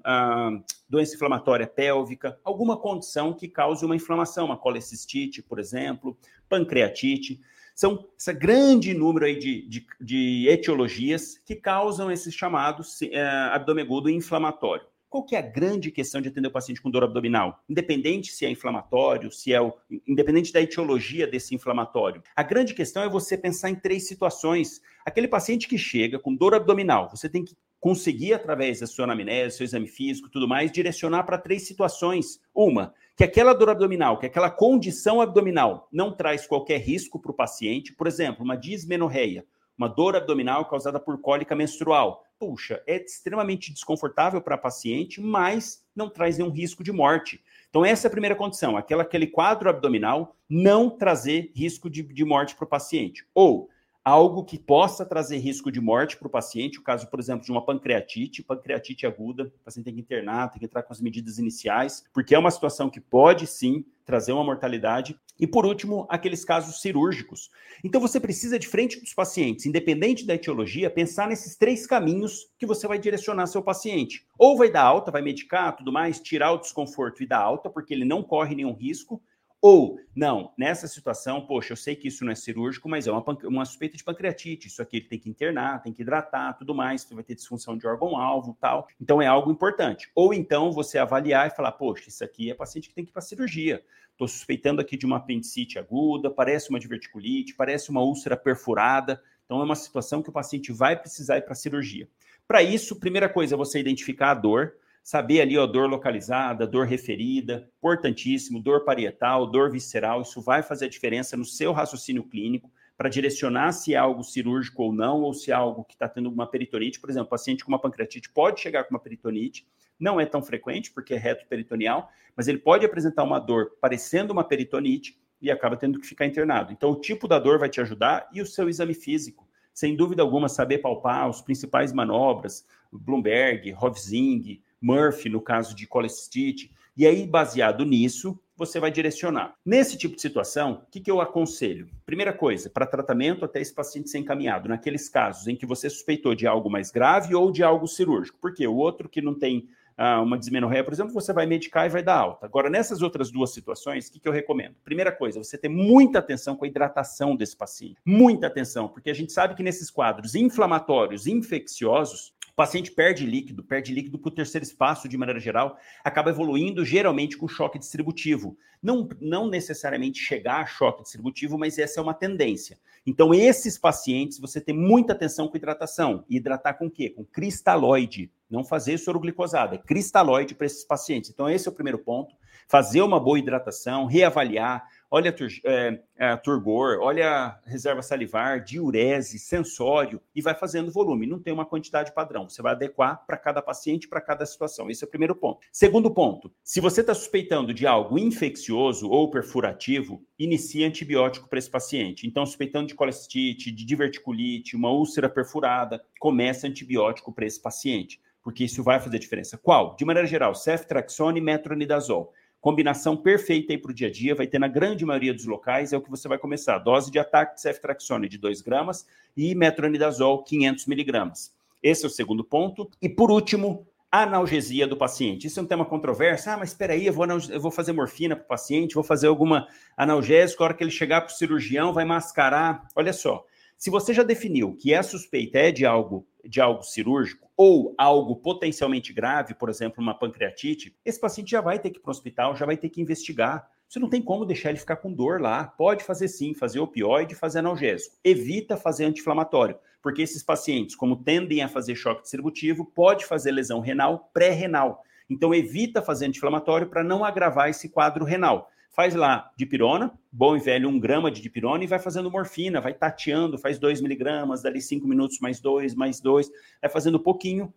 doença inflamatória pélvica, alguma condição que cause uma inflamação, uma colecistite, por exemplo, pancreatite. São esse grande número aí de, de, de etiologias que causam esses chamados é, abdômen agudo inflamatório. Qual que é a grande questão de atender o paciente com dor abdominal? Independente se é inflamatório, se é o, independente da etiologia desse inflamatório. A grande questão é você pensar em três situações. Aquele paciente que chega com dor abdominal, você tem que conseguir, através da sua anamnese, seu exame físico tudo mais, direcionar para três situações. Uma, que aquela dor abdominal, que aquela condição abdominal não traz qualquer risco para o paciente. Por exemplo, uma dismenorreia, uma dor abdominal causada por cólica menstrual. Puxa, é extremamente desconfortável para a paciente, mas não traz nenhum risco de morte. Então, essa é a primeira condição, aquela, aquele quadro abdominal não trazer risco de, de morte para o paciente. Ou algo que possa trazer risco de morte para o paciente, o caso, por exemplo, de uma pancreatite, pancreatite aguda, o paciente tem que internar, tem que entrar com as medidas iniciais, porque é uma situação que pode sim trazer uma mortalidade. E por último, aqueles casos cirúrgicos. Então você precisa, de frente dos pacientes, independente da etiologia, pensar nesses três caminhos que você vai direcionar seu paciente. Ou vai dar alta, vai medicar, tudo mais, tirar o desconforto e dar alta, porque ele não corre nenhum risco, ou, não, nessa situação, poxa, eu sei que isso não é cirúrgico, mas é uma, uma suspeita de pancreatite. Isso aqui ele tem que internar, tem que hidratar, tudo mais, vai ter disfunção de órgão-alvo tal. Então é algo importante. Ou então você avaliar e falar, poxa, isso aqui é paciente que tem que ir para cirurgia. Estou suspeitando aqui de uma apendicite aguda, parece uma diverticulite, parece uma úlcera perfurada. Então é uma situação que o paciente vai precisar ir para cirurgia. Para isso, primeira coisa é você identificar a dor saber ali, ó, dor localizada, dor referida, importantíssimo, dor parietal, dor visceral, isso vai fazer a diferença no seu raciocínio clínico para direcionar se é algo cirúrgico ou não, ou se é algo que está tendo uma peritonite. Por exemplo, paciente com uma pancreatite pode chegar com uma peritonite, não é tão frequente porque é reto peritoneal, mas ele pode apresentar uma dor parecendo uma peritonite e acaba tendo que ficar internado. Então, o tipo da dor vai te ajudar e o seu exame físico. Sem dúvida alguma, saber palpar os principais manobras, Bloomberg, Rovzing, Murphy, no caso de colecistite, e aí, baseado nisso, você vai direcionar. Nesse tipo de situação, o que, que eu aconselho? Primeira coisa, para tratamento até esse paciente ser encaminhado, naqueles casos em que você suspeitou de algo mais grave ou de algo cirúrgico. Porque o outro que não tem ah, uma dismenorreia, por exemplo, você vai medicar e vai dar alta. Agora, nessas outras duas situações, o que, que eu recomendo? Primeira coisa, você ter muita atenção com a hidratação desse paciente. Muita atenção, porque a gente sabe que nesses quadros inflamatórios, infecciosos, O paciente perde líquido, perde líquido para o terceiro espaço de maneira geral, acaba evoluindo geralmente com choque distributivo. Não, não necessariamente chegar a choque distributivo, mas essa é uma tendência. Então, esses pacientes, você tem muita atenção com hidratação. E hidratar com o quê? Com cristalóide. Não fazer soroglicosada, é cristalóide para esses pacientes. Então, esse é o primeiro ponto. Fazer uma boa hidratação, reavaliar, olha a, é, a turgor, olha a reserva salivar, diurese, sensório, e vai fazendo volume. Não tem uma quantidade padrão. Você vai adequar para cada paciente, para cada situação. Esse é o primeiro ponto. Segundo ponto, se você está suspeitando de algo infeccioso ou perfurativo, inicie antibiótico para esse paciente. Então, suspeitando de colestite, de diverticulite, uma úlcera perfurada, comece antibiótico para esse paciente, porque isso vai fazer diferença. Qual? De maneira geral, ceftriaxone e metronidazol combinação perfeita aí para o dia a dia, vai ter na grande maioria dos locais, é o que você vai começar. Dose de ataque de ceftraxone de 2 gramas e metronidazol 500 miligramas. Esse é o segundo ponto. E por último, analgesia do paciente. Isso é um tema controverso. Ah, mas espera aí, eu vou, eu vou fazer morfina para o paciente, vou fazer alguma analgésico, a hora que ele chegar para o cirurgião vai mascarar. Olha só, se você já definiu que a suspeita é de algo, de algo cirúrgico, ou algo potencialmente grave, por exemplo, uma pancreatite, esse paciente já vai ter que ir para o hospital, já vai ter que investigar. Você não tem como deixar ele ficar com dor lá. Pode fazer sim, fazer opioide, fazer analgésico. Evita fazer anti-inflamatório, porque esses pacientes, como tendem a fazer choque distributivo, pode fazer lesão renal pré-renal. Então evita fazer anti-inflamatório para não agravar esse quadro renal faz lá dipirona, bom e velho, um grama de dipirona, e vai fazendo morfina, vai tateando, faz dois miligramas, dali cinco minutos, mais dois, mais dois, vai fazendo pouquinho,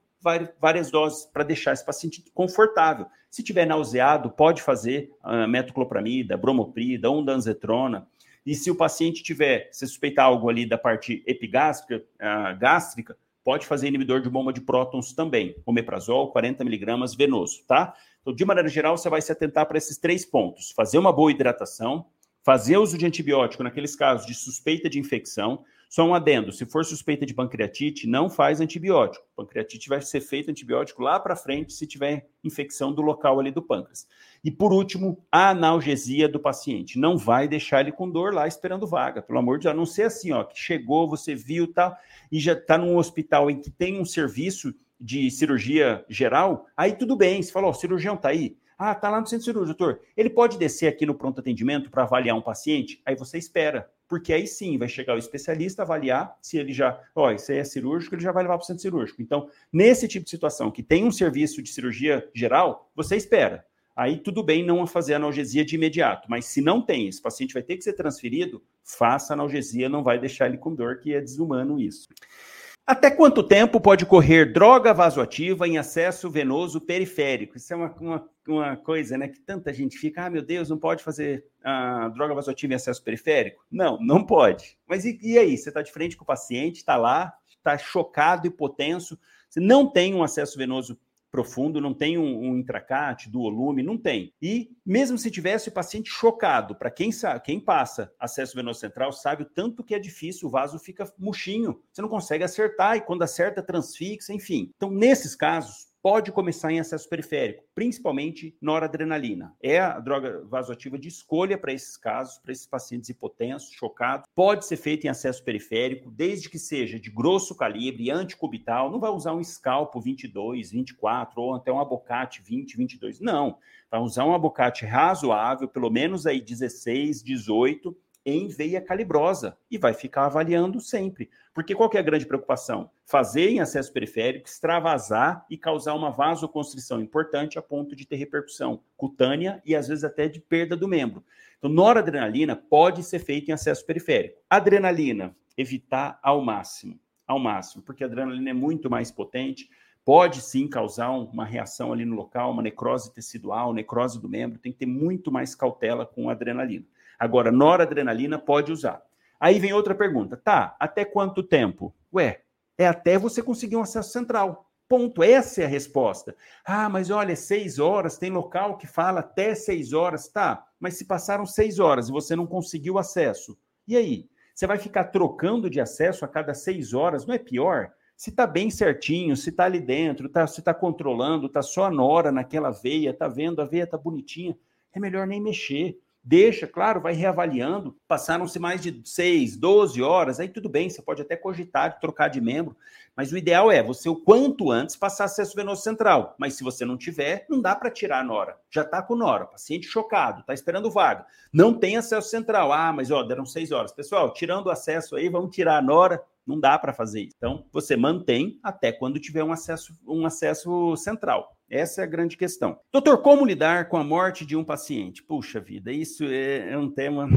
várias doses para deixar esse paciente confortável. Se tiver nauseado, pode fazer uh, metoclopramida, bromoprida, ondanzetrona. E se o paciente tiver, se suspeitar algo ali da parte epigástrica, uh, gástrica, pode fazer inibidor de bomba de prótons também, omeprazol, 40 miligramas venoso, tá? Então, de maneira geral, você vai se atentar para esses três pontos: fazer uma boa hidratação, fazer uso de antibiótico naqueles casos de suspeita de infecção. Só um adendo: se for suspeita de pancreatite, não faz antibiótico. Pancreatite vai ser feito antibiótico lá para frente se tiver infecção do local ali do pâncreas. E por último, a analgesia do paciente. Não vai deixar ele com dor lá esperando vaga, pelo amor de Deus. A não ser assim, ó, que chegou, você viu tal, e já está num hospital em que tem um serviço de cirurgia geral, aí tudo bem. Você falou, o cirurgião tá aí. Ah, tá lá no centro cirúrgico, doutor. Ele pode descer aqui no pronto atendimento para avaliar um paciente? Aí você espera, porque aí sim vai chegar o especialista avaliar se ele já, ó, isso aí é cirúrgico, ele já vai levar para o centro cirúrgico. Então, nesse tipo de situação que tem um serviço de cirurgia geral, você espera. Aí tudo bem não fazer analgesia de imediato, mas se não tem, esse paciente vai ter que ser transferido, faça analgesia, não vai deixar ele com dor, que é desumano isso. Até quanto tempo pode correr droga vasoativa em acesso venoso periférico? Isso é uma, uma, uma coisa né, que tanta gente fica, ah, meu Deus, não pode fazer a droga vasoativa em acesso periférico? Não, não pode. Mas e, e aí? Você está de frente com o paciente, está lá, está chocado, hipotenso, você não tem um acesso venoso profundo, não tem um, um intracate, duolume, não tem. E mesmo se tivesse o paciente chocado, para quem sabe, quem passa acesso venoso central sabe o tanto que é difícil, o vaso fica murchinho, você não consegue acertar e quando acerta transfixa, enfim. Então, nesses casos, pode começar em acesso periférico, principalmente noradrenalina. É a droga vasoativa de escolha para esses casos, para esses pacientes hipotensos, chocados. Pode ser feito em acesso periférico, desde que seja de grosso calibre, anticubital. Não vai usar um escalpo 22, 24 ou até um abocate 20, 22. Não. Vai usar um abocate razoável, pelo menos aí 16, 18 em veia calibrosa e vai ficar avaliando sempre. Porque qual é a grande preocupação? Fazer em acesso periférico, extravasar e causar uma vasoconstrição importante a ponto de ter repercussão cutânea e às vezes até de perda do membro. Então, noradrenalina pode ser feita em acesso periférico. Adrenalina, evitar ao máximo, ao máximo, porque a adrenalina é muito mais potente, pode sim causar uma reação ali no local, uma necrose tecidual, necrose do membro, tem que ter muito mais cautela com adrenalina. Agora, noradrenalina pode usar. Aí vem outra pergunta. Tá, até quanto tempo? Ué, é até você conseguir um acesso central. Ponto. Essa é a resposta. Ah, mas olha, seis horas, tem local que fala até seis horas. Tá, mas se passaram seis horas e você não conseguiu acesso, e aí? Você vai ficar trocando de acesso a cada seis horas? Não é pior? Se está bem certinho, se está ali dentro, tá, se está controlando, está só a nora naquela veia, está vendo, a veia está bonitinha, é melhor nem mexer Deixa, claro, vai reavaliando. Passaram-se mais de 6, 12 horas, aí tudo bem, você pode até cogitar de trocar de membro, mas o ideal é você, o quanto antes, passar acesso venoso central. Mas se você não tiver, não dá para tirar a Nora. Já está com Nora, paciente chocado, está esperando vaga. Não tem acesso central. Ah, mas ó, deram 6 horas. Pessoal, tirando o acesso aí, vamos tirar a Nora. Não dá para fazer isso. Então, você mantém até quando tiver um acesso, um acesso central. Essa é a grande questão. Doutor, como lidar com a morte de um paciente? Puxa vida, isso é, é um tema.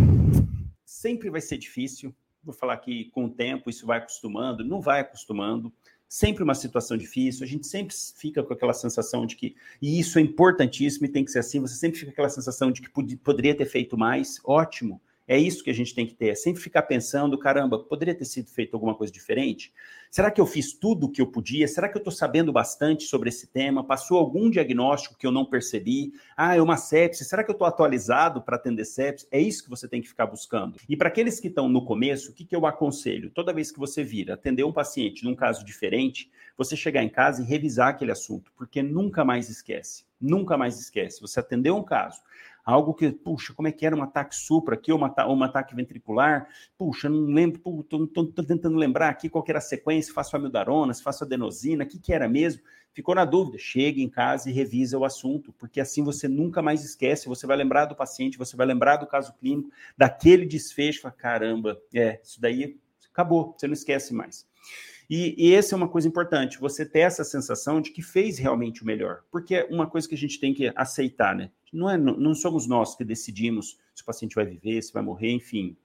Sempre vai ser difícil. Vou falar que com o tempo isso vai acostumando, não vai acostumando. Sempre uma situação difícil, a gente sempre fica com aquela sensação de que, e isso é importantíssimo e tem que ser assim, você sempre fica com aquela sensação de que poderia ter feito mais, ótimo, é isso que a gente tem que ter, é sempre ficar pensando, caramba, poderia ter sido feito alguma coisa diferente? Será que eu fiz tudo o que eu podia? Será que eu estou sabendo bastante sobre esse tema? Passou algum diagnóstico que eu não percebi? Ah, é uma sepse. Será que eu estou atualizado para atender sepse? É isso que você tem que ficar buscando. E para aqueles que estão no começo, o que, que eu aconselho? Toda vez que você vir atender um paciente num caso diferente, você chegar em casa e revisar aquele assunto, porque nunca mais esquece. Nunca mais esquece. Você atendeu um caso, algo que, puxa, como é que era um ataque supra aqui, ou, um ataque ventricular, puxa, não lembro, estou tentando lembrar aqui qual era a sequência, faço amidarona, se faço adenosina, o que, que era mesmo? Ficou na dúvida, chega em casa e revisa o assunto, porque assim você nunca mais esquece, você vai lembrar do paciente, você vai lembrar do caso clínico, daquele desfecho, fala, caramba, é, isso daí acabou, você não esquece mais. E, e essa é uma coisa importante, você ter essa sensação de que fez realmente o melhor, porque é uma coisa que a gente tem que aceitar, né? Não, é, não somos nós que decidimos se o paciente vai viver, se vai morrer, enfim,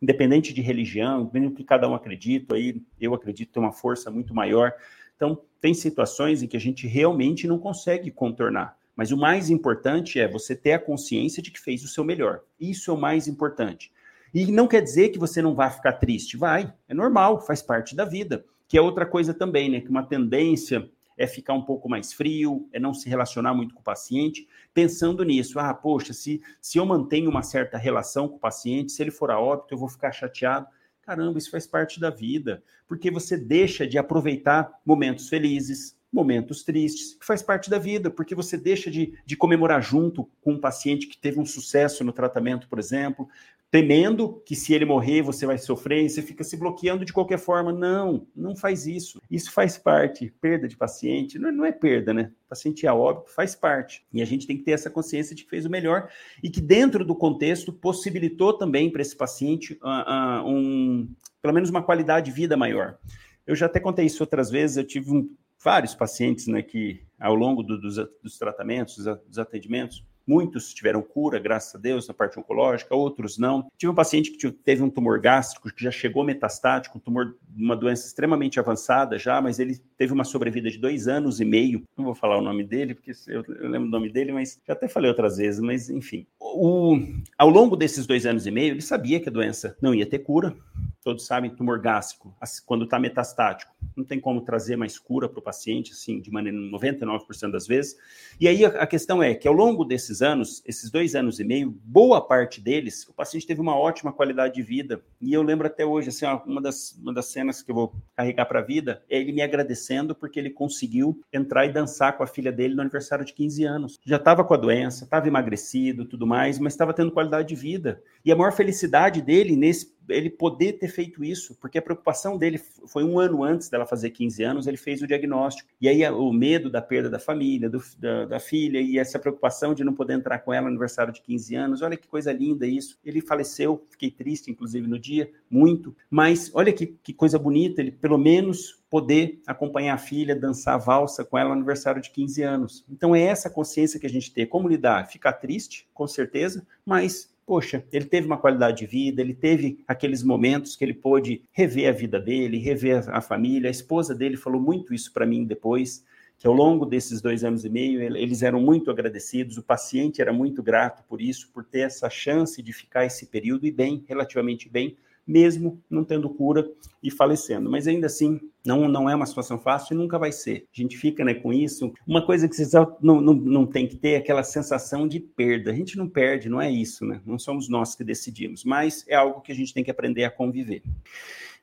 independente de religião, do que cada um acredita, aí eu acredito ter uma força muito maior. Então, tem situações em que a gente realmente não consegue contornar. Mas o mais importante é você ter a consciência de que fez o seu melhor. Isso é o mais importante. E não quer dizer que você não vai ficar triste. Vai, é normal, faz parte da vida. Que é outra coisa também, né? Que uma tendência é ficar um pouco mais frio, é não se relacionar muito com o paciente, pensando nisso. Ah, poxa, se, se eu mantenho uma certa relação com o paciente, se ele for a óbito, eu vou ficar chateado. Caramba, isso faz parte da vida, porque você deixa de aproveitar momentos felizes, momentos tristes, que faz parte da vida, porque você deixa de, de comemorar junto com um paciente que teve um sucesso no tratamento, por exemplo, temendo que se ele morrer você vai sofrer você fica se bloqueando de qualquer forma. Não, não faz isso. Isso faz parte. Perda de paciente não, é, não é perda, né? Paciente é óbito, faz parte. E a gente tem que ter essa consciência de que fez o melhor e que dentro do contexto possibilitou também para esse paciente uh, uh, um, pelo menos uma qualidade de vida maior. Eu já até contei isso outras vezes, eu tive um, vários pacientes né, que, ao longo do, dos, dos tratamentos, dos atendimentos, Muitos tiveram cura, graças a Deus, na parte oncológica, outros não. Tive um paciente que teve um tumor gástrico, que já chegou metastático, um tumor, uma doença extremamente avançada já, mas ele teve uma sobrevida de dois anos e meio. Não vou falar o nome dele, porque eu, lembro o nome dele, mas já até falei outras vezes, mas enfim. O, ao longo desses dois anos e meio, ele sabia que a doença não ia ter cura, todos sabem, tumor gástrico, quando está metastático, não tem como trazer mais cura para o paciente, assim, de maneira 99% das vezes. E aí a, a, questão é que ao longo desses anos, esses dois anos e meio, boa parte deles, o paciente teve uma ótima qualidade de vida. E eu lembro até hoje, assim, uma das, uma das cenas que eu vou carregar para a vida é ele me agradecendo porque ele conseguiu entrar e dançar com a filha dele no aniversário de 15 anos. Já estava com a doença, estava emagrecido, tudo mais, mas estava tendo qualidade de vida. E a maior felicidade dele nesse ele poder ter feito isso, porque a preocupação dele foi um ano antes dela fazer 15 anos, ele fez o diagnóstico. E aí o medo da perda da família, do, da, da, filha, e essa preocupação de não poder entrar com ela no aniversário de 15 anos, olha que coisa linda isso. Ele faleceu, fiquei triste, inclusive, no dia, muito, mas olha que, que coisa bonita, ele pelo menos poder acompanhar a filha, dançar valsa com ela no aniversário de 15 anos. Então é essa consciência que a gente tem. Como lidar? Ficar triste, com certeza, mas poxa, ele teve uma qualidade de vida, ele teve aqueles momentos que ele pôde rever a vida dele, rever a família. A esposa dele falou muito isso para mim depois, que ao longo desses dois anos e meio eles eram muito agradecidos, o paciente era muito grato por isso, por ter essa chance de ficar esse período e bem, relativamente bem, mesmo não tendo cura e falecendo. Mas ainda assim, não, não é uma situação fácil e nunca vai ser. A gente fica né, com isso. Uma coisa que vocês não, não, não tem que ter é aquela sensação de perda. A gente não perde, não é isso, né? Não somos nós que decidimos, mas é algo que a gente tem que aprender a conviver.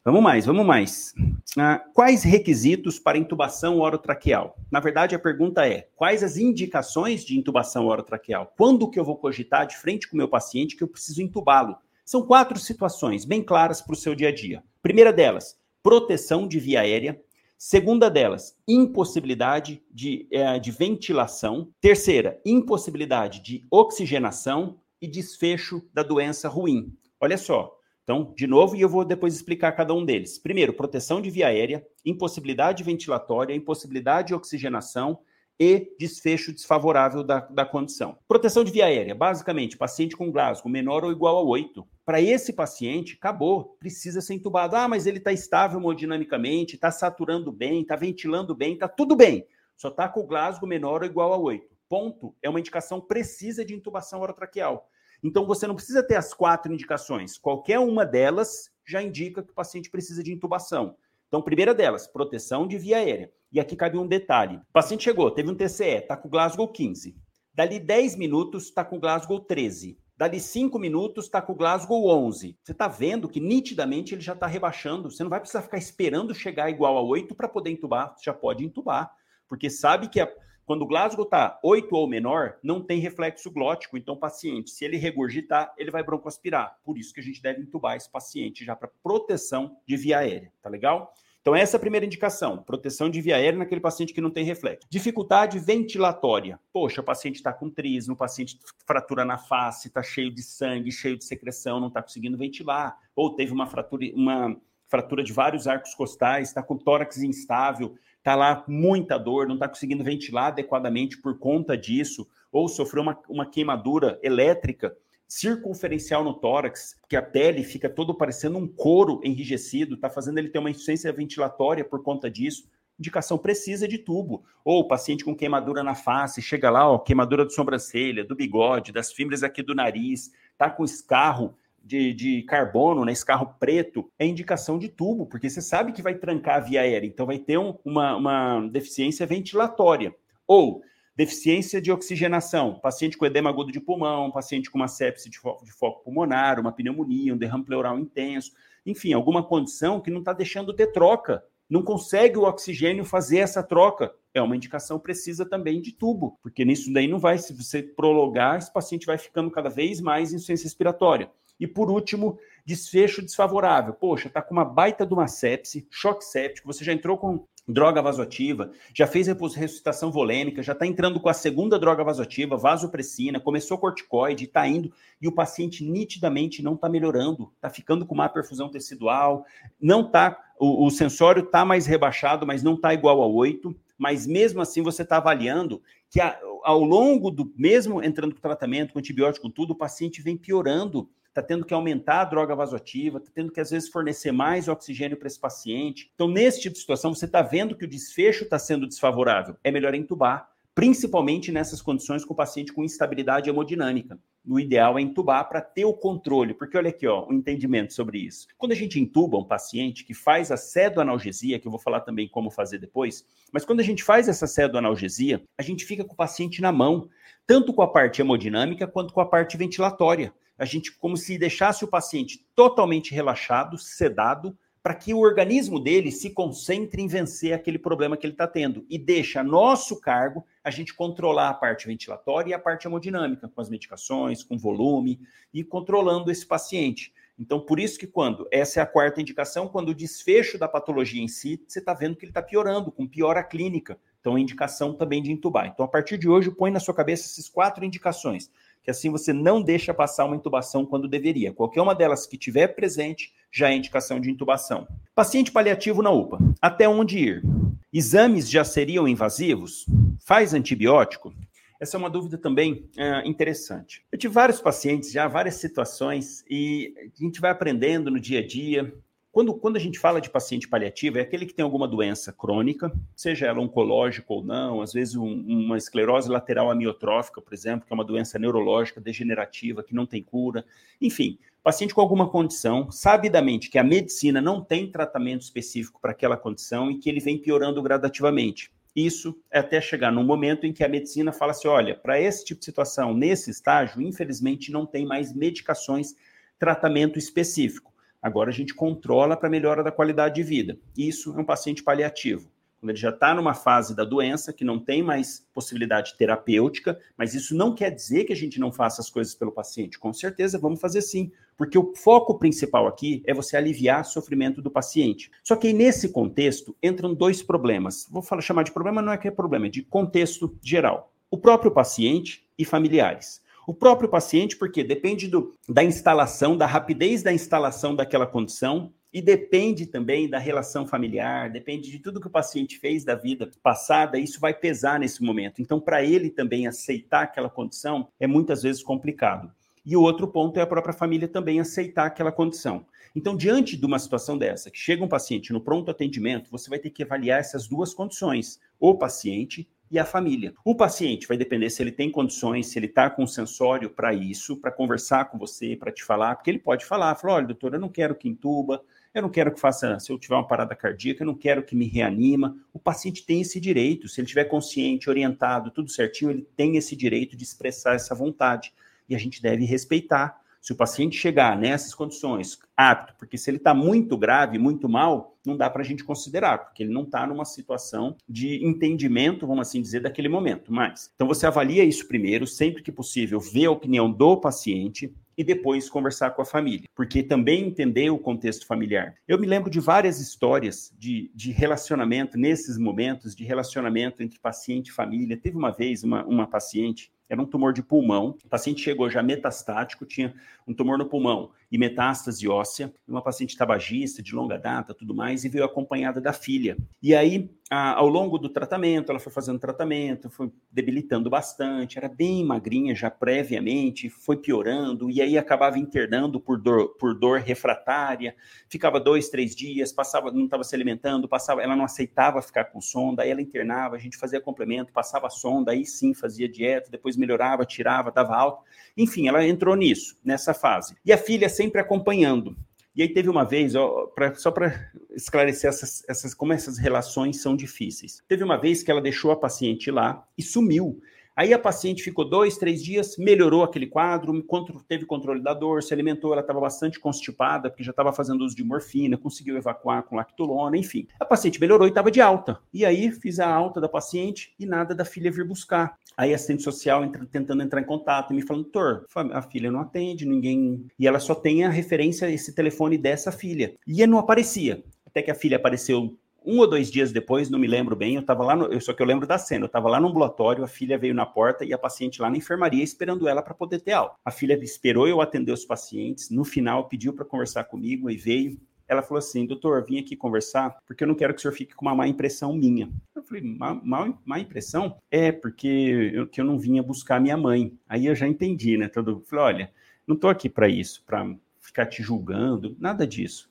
Vamos mais, vamos mais. Ah, quais requisitos para intubação orotraqueal? Na verdade, a pergunta é: quais as indicações de intubação orotraqueal? Quando que eu vou cogitar de frente com o meu paciente que eu preciso intubá-lo? São quatro situações bem claras para o seu dia a dia. Primeira delas, proteção de via aérea. Segunda delas, impossibilidade de, é, de ventilação. Terceira, impossibilidade de oxigenação e desfecho da doença ruim. Olha só, então, de novo, e eu vou depois explicar cada um deles. Primeiro, proteção de via aérea, impossibilidade ventilatória, impossibilidade de oxigenação e desfecho desfavorável da, da condição. Proteção de via aérea, basicamente, paciente com Glasgow menor ou igual a 8. Para esse paciente, acabou, precisa ser entubado. Ah, mas ele está estável hemodinamicamente, está saturando bem, está ventilando bem, está tudo bem. Só está com o Glasgow menor ou igual a 8. Ponto. É uma indicação precisa de intubação orotraqueal. Então você não precisa ter as quatro indicações. Qualquer uma delas já indica que o paciente precisa de intubação. Então, primeira delas, proteção de via aérea. E aqui cabe um detalhe. O paciente chegou, teve um TCE, está com Glasgow 15. Dali 10 minutos, está com Glasgow 13. Dali 5 minutos, está com Glasgow 11. Você está vendo que nitidamente ele já está rebaixando. Você não vai precisar ficar esperando chegar igual a 8 para poder entubar. Você já pode entubar. Porque sabe que a, quando o Glasgow está 8 ou menor, não tem reflexo glótico. Então, o paciente, se ele regurgitar, ele vai broncoaspirar. Por isso que a gente deve entubar esse paciente já para proteção de via aérea. Tá legal? Então, essa é a primeira indicação: proteção de via aérea naquele paciente que não tem reflexo. Dificuldade ventilatória. Poxa, o paciente está com trisno, o paciente fratura na face, está cheio de sangue, cheio de secreção, não está conseguindo ventilar. Ou teve uma fratura, uma fratura de vários arcos costais, está com tórax instável está lá muita dor, não está conseguindo ventilar adequadamente por conta disso, ou sofreu uma, uma queimadura elétrica circunferencial no tórax, que a pele fica todo parecendo um couro enrijecido, está fazendo ele ter uma insuficiência ventilatória por conta disso. Indicação precisa de tubo. Ou paciente com queimadura na face, chega lá, ó, queimadura de sobrancelha, do bigode, das fibras aqui do nariz, tá com escarro de, de carbono, né, esse carro preto, é indicação de tubo, porque você sabe que vai trancar a via aérea, então vai ter um, uma, uma deficiência ventilatória. Ou deficiência de oxigenação, paciente com edema agudo de pulmão, paciente com uma sepse de foco, de foco pulmonar, uma pneumonia, um derrame pleural intenso, enfim, alguma condição que não está deixando ter troca, não consegue o oxigênio fazer essa troca. É uma indicação precisa também de tubo, porque nisso daí não vai, se você prolongar, esse paciente vai ficando cada vez mais em insuficiência respiratória. E por último, desfecho desfavorável. Poxa, tá com uma baita de uma sepse, choque séptico, você já entrou com droga vasoativa, já fez ressuscitação volêmica, já está entrando com a segunda droga vasoativa, vasopressina, começou corticoide, está indo, e o paciente nitidamente não está melhorando, está ficando com má perfusão tecidual, não está, o, o sensório está mais rebaixado, mas não está igual a 8, mas mesmo assim você está avaliando que a, ao longo do, mesmo entrando com tratamento, com antibiótico, tudo, o paciente vem piorando está tendo que aumentar a droga vasoativa, está tendo que, às vezes, fornecer mais oxigênio para esse paciente. Então, nesse tipo de situação, você está vendo que o desfecho está sendo desfavorável. É melhor entubar, principalmente nessas condições com o paciente com instabilidade hemodinâmica. O ideal é entubar para ter o controle, porque olha aqui, ó, o um entendimento sobre isso. Quando a gente intuba um paciente que faz a cedoanalgesia, que eu vou falar também como fazer depois, mas quando a gente faz essa cedoanalgesia, a gente fica com o paciente na mão, tanto com a parte hemodinâmica quanto com a parte ventilatória a gente como se deixasse o paciente totalmente relaxado, sedado, para que o organismo dele se concentre em vencer aquele problema que ele está tendo e deixa nosso cargo a gente controlar a parte ventilatória e a parte hemodinâmica com as medicações, com volume e controlando esse paciente. Então, por isso que quando, essa é a quarta indicação, quando o desfecho da patologia em si, você está vendo que ele está piorando, com piora clínica. Então, a indicação também de intubar. Então, a partir de hoje, põe na sua cabeça essas quatro indicações que assim você não deixa passar uma intubação quando deveria. Qualquer uma delas que tiver presente já é indicação de intubação. Paciente paliativo na UPA. Até onde ir? Exames já seriam invasivos? Faz antibiótico? Essa é uma dúvida também é, interessante. Eu tive vários pacientes, já várias situações, e a gente vai aprendendo no dia a dia. Quando, quando a gente fala de paciente paliativo, é aquele que tem alguma doença crônica, seja ela oncológica ou não, às vezes um, uma esclerose lateral amiotrófica, por exemplo, que é uma doença neurológica degenerativa que não tem cura. Enfim, paciente com alguma condição, sabidamente que a medicina não tem tratamento específico para aquela condição e que ele vem piorando gradativamente. Isso é até chegar num momento em que a medicina fala assim: olha, para esse tipo de situação, nesse estágio, infelizmente não tem mais medicações, tratamento específico Agora a gente controla para melhora da qualidade de vida. Isso é um paciente paliativo quando ele já está numa fase da doença que não tem mais possibilidade terapêutica, mas isso não quer dizer que a gente não faça as coisas pelo paciente. Com certeza vamos fazer sim, porque o foco principal aqui é você aliviar o sofrimento do paciente. Só que nesse contexto entram dois problemas. Vou falar, chamar de problema, não é que é problema, é de contexto geral. O próprio paciente e familiares. O próprio paciente, porque depende do, da instalação, da rapidez da instalação daquela condição, e depende também da relação familiar, depende de tudo que o paciente fez da vida passada, isso vai pesar nesse momento. Então, para ele também aceitar aquela condição é muitas vezes complicado. E o outro ponto é a própria família também aceitar aquela condição. Então, diante de uma situação dessa, que chega um paciente no pronto atendimento, você vai ter que avaliar essas duas condições: o paciente e a família. O paciente vai depender se ele tem condições, se ele está com sensório para isso, para conversar com você, para te falar, porque ele pode falar, falar, olha, doutor, eu não quero que intuba, eu não quero que faça, se eu tiver uma parada cardíaca, eu não quero que me reanima. O paciente tem esse direito, se ele estiver consciente, orientado, tudo certinho, ele tem esse direito de expressar essa vontade. E a gente deve respeitar. Se o paciente chegar nessas condições, apto, porque se ele está muito grave, muito mal, não dá para a gente considerar, porque ele não está numa situação de entendimento, vamos assim dizer, daquele momento. Mas, então você avalia isso primeiro, sempre que possível, vê a opinião do paciente, e depois conversar com a família, porque também entender o contexto familiar. Eu me lembro de várias histórias de, de relacionamento nesses momentos, de relacionamento entre paciente e família. Teve uma vez uma, uma paciente era um tumor de pulmão. O paciente chegou já metastático, tinha um tumor no pulmão e metástase óssea, uma paciente tabagista de longa data, tudo mais, e veio acompanhada da filha. E aí, a, ao longo do tratamento, ela foi fazendo tratamento, foi debilitando bastante, era bem magrinha já previamente, foi piorando, e aí acabava internando por dor, por dor refratária, ficava dois, três dias, passava, não estava se alimentando, passava, ela não aceitava ficar com sonda, aí ela internava, a gente fazia complemento, passava sonda, aí sim fazia dieta, depois melhorava, tirava, dava alta. Enfim, ela entrou nisso, nessa fase. E a filha sempre acompanhando. E aí teve uma vez, ó, pra, só para esclarecer essas, essas, como essas relações são difíceis. Teve uma vez que ela deixou a paciente lá e sumiu. Aí a paciente ficou dois, três dias, melhorou aquele quadro, teve controle da dor, se alimentou, ela estava bastante constipada, porque já estava fazendo uso de morfina, conseguiu evacuar com lactolona, enfim. A paciente melhorou e estava de alta. E aí fiz a alta da paciente e nada da filha vir buscar. Aí assistente social entra, tentando entrar em contato e me falando, doutor, a filha não atende, ninguém. E ela só tem a referência, esse telefone dessa filha. E não aparecia. Até que a filha apareceu um ou dois dias depois, não me lembro bem, eu estava lá, no, só que eu lembro da cena, eu estava lá no ambulatório, a filha veio na porta e a paciente lá na enfermaria esperando ela para poder ter aula. A filha esperou eu atender os pacientes, no final pediu para conversar comigo e veio. Ela falou assim, doutor, vim aqui conversar porque eu não quero que o senhor fique com uma má impressão minha. Eu falei, má, má, má impressão? É, porque eu, que eu não vinha buscar minha mãe. Aí eu já entendi, né? Todo, falei, olha, não estou aqui para isso, para ficar te julgando, nada disso.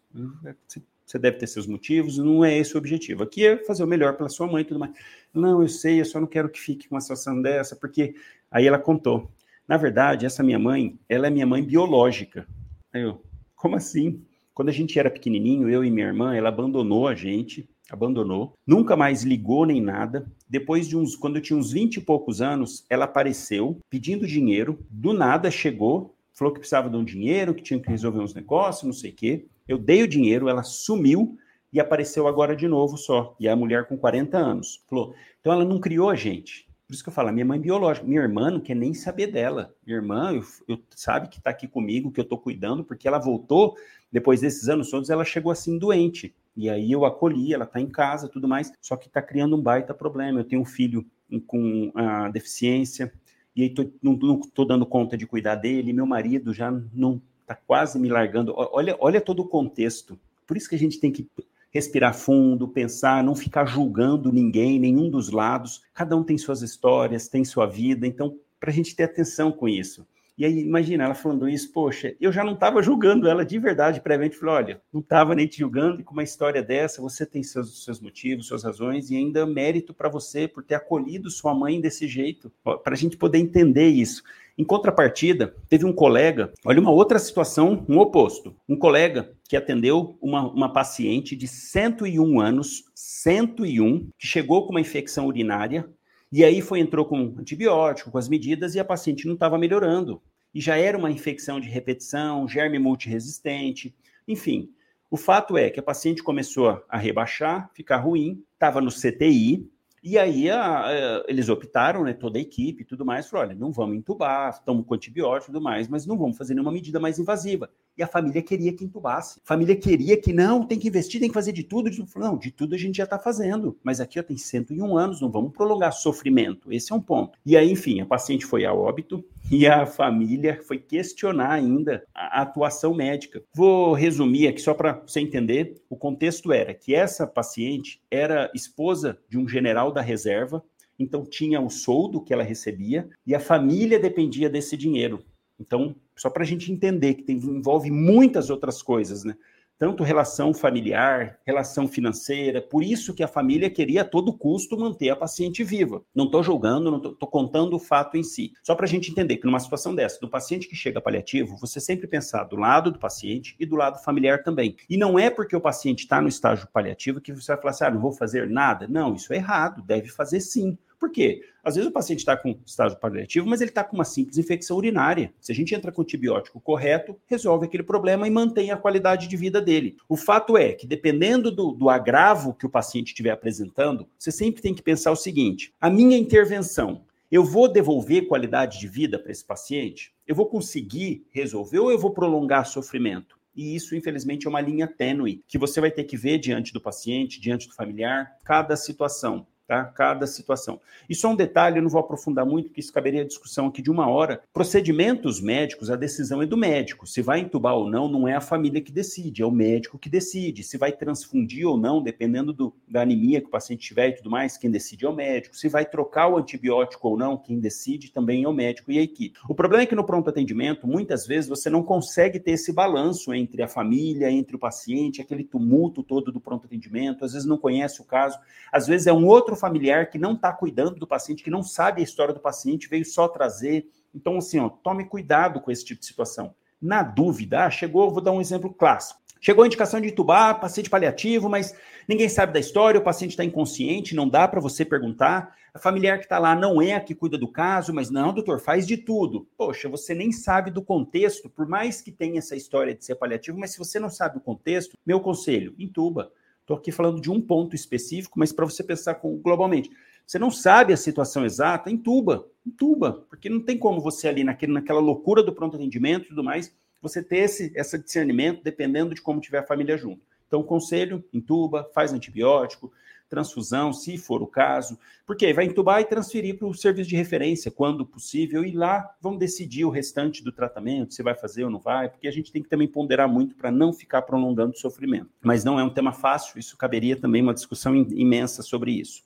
Você você deve ter seus motivos, não é esse o objetivo. Aqui é fazer o melhor pela sua mãe e tudo mais. Não, eu sei, eu só não quero que fique com uma situação dessa, porque aí ela contou. Na verdade, essa minha mãe, ela é minha mãe biológica. Aí eu, como assim? Quando a gente era pequenininho, eu e minha irmã, ela abandonou a gente, abandonou, nunca mais ligou nem nada. Depois de uns, quando eu tinha uns 20 e poucos anos, ela apareceu pedindo dinheiro, do nada chegou, falou que precisava de um dinheiro, que tinha que resolver uns negócios, não sei o quê. Eu dei o dinheiro, ela sumiu e apareceu agora de novo só. E é a mulher com 40 anos. Falou. Então ela não criou a gente. Por isso que eu falo, minha mãe biológica, minha irmã não quer nem saber dela. Minha irmã, eu, eu sabe que está aqui comigo, que eu estou cuidando, porque ela voltou, depois desses anos todos, ela chegou assim doente. E aí eu acolhi, ela está em casa, tudo mais, só que está criando um baita problema. Eu tenho um filho com a deficiência, e aí tô, não estou dando conta de cuidar dele, meu marido já não está quase me largando. Olha, olha todo o contexto. Por isso que a gente tem que respirar fundo, pensar, não ficar julgando ninguém, nenhum dos lados. Cada um tem suas histórias, tem sua vida, então, para a gente ter atenção com isso. E aí, imagina, ela falando isso, poxa, eu já não estava julgando ela de verdade previamente. Falei, olha, não estava nem te julgando, e com uma história dessa, você tem seus, seus motivos, suas razões, e ainda mérito para você por ter acolhido sua mãe desse jeito, para a gente poder entender isso. Em contrapartida, teve um colega, olha uma outra situação, um oposto. Um colega que atendeu uma, uma paciente de 101 anos, 101, que chegou com uma infecção urinária, e aí foi entrou com antibiótico, com as medidas, e a paciente não estava melhorando. E já era uma infecção de repetição, germe multiresistente, Enfim, o fato é que a paciente começou a rebaixar, ficar ruim, estava no CTI, e aí a, a, eles optaram, né, toda a equipe e tudo mais, falou, olha, não vamos entubar, estamos com antibiótico e tudo mais, mas não vamos fazer nenhuma medida mais invasiva. E a família queria que entubasse. A família queria que não, tem que investir, tem que fazer de tudo. Não, de tudo a gente já está fazendo. Mas aqui ó, tem 101 anos, não vamos prolongar sofrimento. Esse é um ponto. E aí, enfim, a paciente foi a óbito e a família foi questionar ainda a atuação médica. Vou resumir aqui só para você entender. O contexto era que essa paciente era esposa de um general da reserva, então tinha o soldo que ela recebia e a família dependia desse dinheiro. Então, só para a gente entender que tem, envolve muitas outras coisas, né? Tanto relação familiar, relação financeira, por isso que a família queria a todo custo manter a paciente viva. Não estou julgando, não estou contando o fato em si. Só para a gente entender que numa situação dessa, do paciente que chega paliativo, você sempre pensar do lado do paciente e do lado familiar também. E não é porque o paciente está no estágio paliativo que você vai falar assim, ah, não vou fazer nada. Não, isso é errado, deve fazer sim. Por quê? Às vezes o paciente está com estágio paliativo, mas ele está com uma simples infecção urinária. Se a gente entra com o antibiótico correto, resolve aquele problema e mantém a qualidade de vida dele. O fato é que, dependendo do, do agravo que o paciente estiver apresentando, você sempre tem que pensar o seguinte: a minha intervenção eu vou devolver qualidade de vida para esse paciente? Eu vou conseguir resolver ou eu vou prolongar sofrimento? E isso, infelizmente, é uma linha tênue que você vai ter que ver diante do paciente, diante do familiar, cada situação tá? Cada situação. E só um detalhe, eu não vou aprofundar muito, porque isso caberia a discussão aqui de uma hora. Procedimentos médicos, a decisão é do médico. Se vai entubar ou não, não é a família que decide, é o médico que decide. Se vai transfundir ou não, dependendo do, da anemia que o paciente tiver e tudo mais, quem decide é o médico. Se vai trocar o antibiótico ou não, quem decide também é o médico e a equipe. O problema é que no pronto atendimento, muitas vezes você não consegue ter esse balanço entre a família, entre o paciente, aquele tumulto todo do pronto atendimento, às vezes não conhece o caso, às vezes é um outro familiar que não está cuidando do paciente, que não sabe a história do paciente, veio só trazer. Então, assim, ó, tome cuidado com esse tipo de situação. Na dúvida, ah, chegou, vou dar um exemplo clássico. Chegou a indicação de entubar, paciente paliativo, mas ninguém sabe da história, o paciente está inconsciente, não dá para você perguntar. A familiar que está lá não é a que cuida do caso, mas não, doutor, faz de tudo. Poxa, você nem sabe do contexto, por mais que tenha essa história de ser paliativo, mas se você não sabe o contexto, meu conselho, entuba. Estou aqui falando de um ponto específico, mas para você pensar com, globalmente. Você não sabe a situação exata, entuba, entuba, porque não tem como você ali naquele, naquela loucura do pronto atendimento e tudo mais, você ter esse, esse discernimento dependendo de como tiver a família junto. Então, conselho, entuba, faz antibiótico, transfusão, se for o caso, porque vai entubar e transferir para o serviço de referência quando possível, e lá vão decidir o restante do tratamento, se vai fazer ou não vai, porque a gente tem que também ponderar muito para não ficar prolongando o sofrimento. Mas não é um tema fácil, isso caberia também uma discussão imensa sobre isso.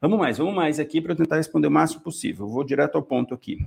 Vamos mais, vamos mais aqui para eu tentar responder o máximo possível. vou direto ao ponto aqui.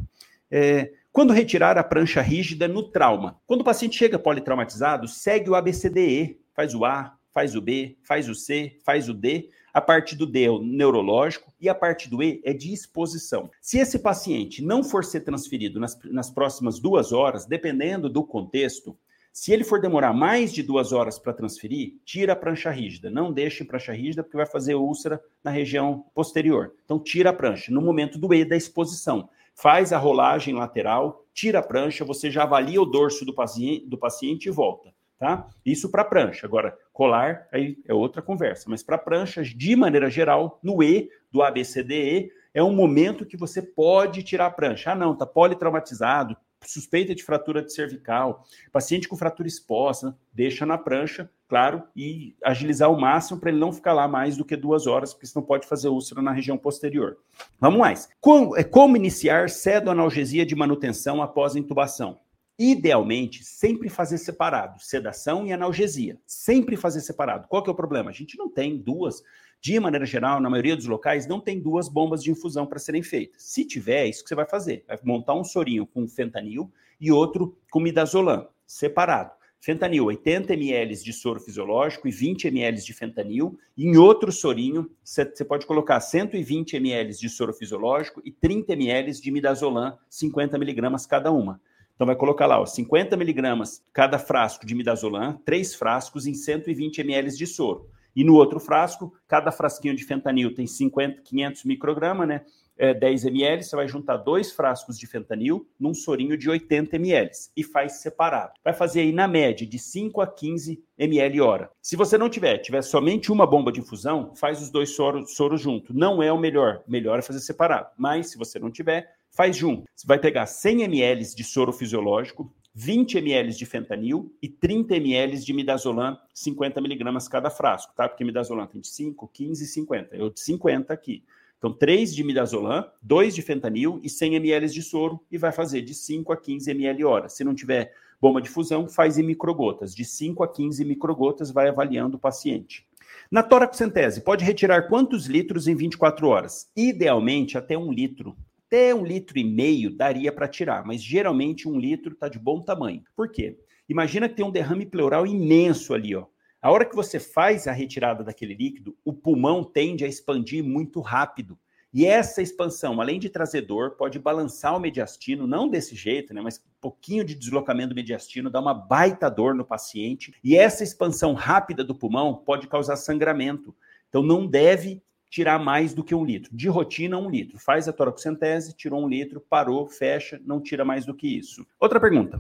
É, quando retirar a prancha rígida no trauma? Quando o paciente chega politraumatizado, segue o ABCDE, faz o A, faz o B, faz o C, faz o D, a parte do D é o neurológico e a parte do E é de exposição. Se esse paciente não for ser transferido nas, nas próximas duas horas, dependendo do contexto, se ele for demorar mais de duas horas para transferir, tira a prancha rígida. Não deixe prancha rígida, porque vai fazer úlcera na região posterior. Então, tira a prancha no momento do E da exposição. Faz a rolagem lateral, tira a prancha, você já avalia o dorso do paciente, do paciente e volta tá? Isso para prancha. Agora, colar aí é outra conversa, mas para pranchas, de maneira geral, no E do ABCDE, é um momento que você pode tirar a prancha. Ah, não, tá politraumatizado, suspeita de fratura de cervical, paciente com fratura exposta, deixa na prancha, claro, e agilizar o máximo para ele não ficar lá mais do que duas horas, porque senão pode fazer úlcera na região posterior. Vamos mais. Como, é, como iniciar cedoanalgesia de manutenção após intubação? Idealmente, sempre fazer separado, sedação e analgesia. Sempre fazer separado. Qual que é o problema? A gente não tem duas, de maneira geral, na maioria dos locais, não tem duas bombas de infusão para serem feitas. Se tiver, é isso que você vai fazer. Vai montar um sorinho com fentanil e outro com midazolam, separado. Fentanil, 80 ml de soro fisiológico e 20 ml de fentanil. Em outro sorinho, você pode colocar 120 ml de soro fisiológico e 30 ml de midazolam, 50 miligramas cada uma. Então vai colocar lá, ó, 50 miligramas cada frasco de midazolam, três frascos em 120 ml de soro. E no outro frasco, cada frasquinho de fentanil tem 50, 500 microgramas, né? é, 10 ml, você vai juntar dois frascos de fentanil num sorinho de 80 ml e faz separado. Vai fazer aí na média de 5 a 15 ml hora. Se você não tiver, tiver somente uma bomba de infusão, faz os dois soros, soros junto. Não é o melhor, melhor é fazer separado. Mas se você não tiver, faz junto. Você vai pegar 100 ml de soro fisiológico, 20 ml de fentanil e 30 ml de midazolam, 50 miligramas cada frasco, tá? Porque midazolam tem de 5, 15 e 50. Eu de 50 aqui. Então, 3 de midazolam, 2 de fentanil e 100 ml de soro e vai fazer de 5 a 15 ml hora. Se não tiver bomba de fusão, faz em microgotas. De 5 a 15 microgotas, vai avaliando o paciente. Na toracocentese, pode retirar quantos litros em 24 horas? Idealmente, até um litro. Até um litro e meio daria para tirar, mas geralmente um litro está de bom tamanho. Por quê? Imagina que tem um derrame pleural imenso ali, ó. A hora que você faz a retirada daquele líquido, o pulmão tende a expandir muito rápido. E essa expansão, além de trazer dor, pode balançar o mediastino, não desse jeito, né, mas um pouquinho de deslocamento do mediastino, dá uma baita dor no paciente. E essa expansão rápida do pulmão pode causar sangramento. Então não deve tirar mais do que um litro. De rotina, um litro. Faz a toracocentese, tirou um litro, parou, fecha, não tira mais do que isso. Outra pergunta.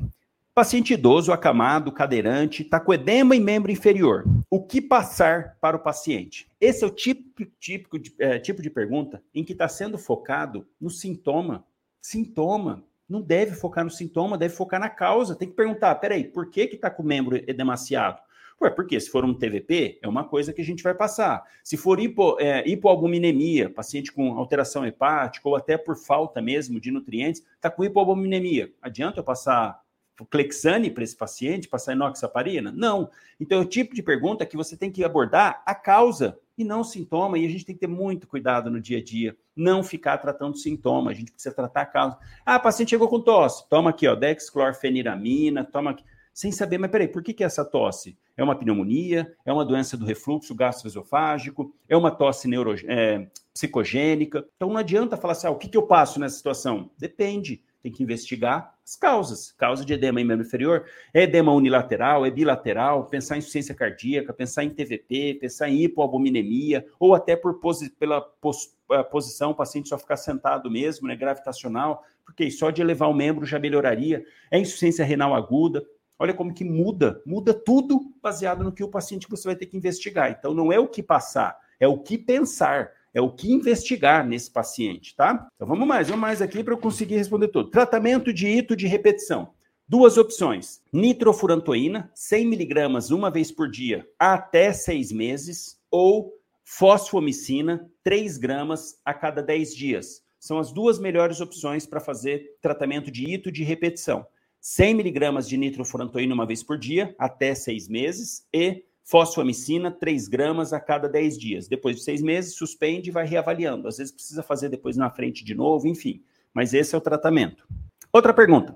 Paciente idoso, acamado, cadeirante, está com edema em membro inferior. O que passar para o paciente? Esse é o tipo, típico de, é, tipo de pergunta em que está sendo focado no sintoma. Sintoma. Não deve focar no sintoma, deve focar na causa. Tem que perguntar, peraí, por que está com o membro edemaciado? Ué, porque se for um TVP, é uma coisa que a gente vai passar. Se for hipo, é, hipoalbuminemia, paciente com alteração hepática ou até por falta mesmo de nutrientes, está com hipoalbuminemia, adianta eu passar Clexane para esse paciente, passar inoxaparina? Não. Então, é o tipo de pergunta que você tem que abordar a causa e não o sintoma, e a gente tem que ter muito cuidado no dia a dia, não ficar tratando sintoma, a gente precisa tratar a causa. Ah, paciente chegou com tosse, toma aqui, ó, dexclorfeniramina, toma aqui sem saber, mas peraí, por que, que é essa tosse? É uma pneumonia? É uma doença do refluxo gastroesofágico? É uma tosse neuro, é, psicogênica? Então não adianta falar assim, ah, o que, que eu passo nessa situação? Depende, tem que investigar as causas. Causa de edema em membro inferior é edema unilateral, é bilateral, pensar em insuficiência cardíaca, pensar em TVP, pensar em hipoalbuminemia, ou até por posi pela pos posição, o paciente só ficar sentado mesmo, né, gravitacional, porque só de elevar o membro já melhoraria. É insuficiência renal aguda, Olha como que muda, muda tudo baseado no que o paciente você vai ter que investigar. Então não é o que passar, é o que pensar, é o que investigar nesse paciente, tá? Então vamos mais, vamos mais aqui para eu conseguir responder tudo. Tratamento de ito de repetição. Duas opções: nitrofurantoína, 100 miligramas uma vez por dia até seis meses, ou fosfomicina, 3 gramas a cada 10 dias. São as duas melhores opções para fazer tratamento de ito de repetição. 100 miligramas de nitrofurantoína uma vez por dia, até seis meses, e fosfamicina, 3 gramas a cada 10 dias. Depois de seis meses, suspende e vai reavaliando. Às vezes precisa fazer depois na frente de novo, enfim. Mas esse é o tratamento. Outra pergunta.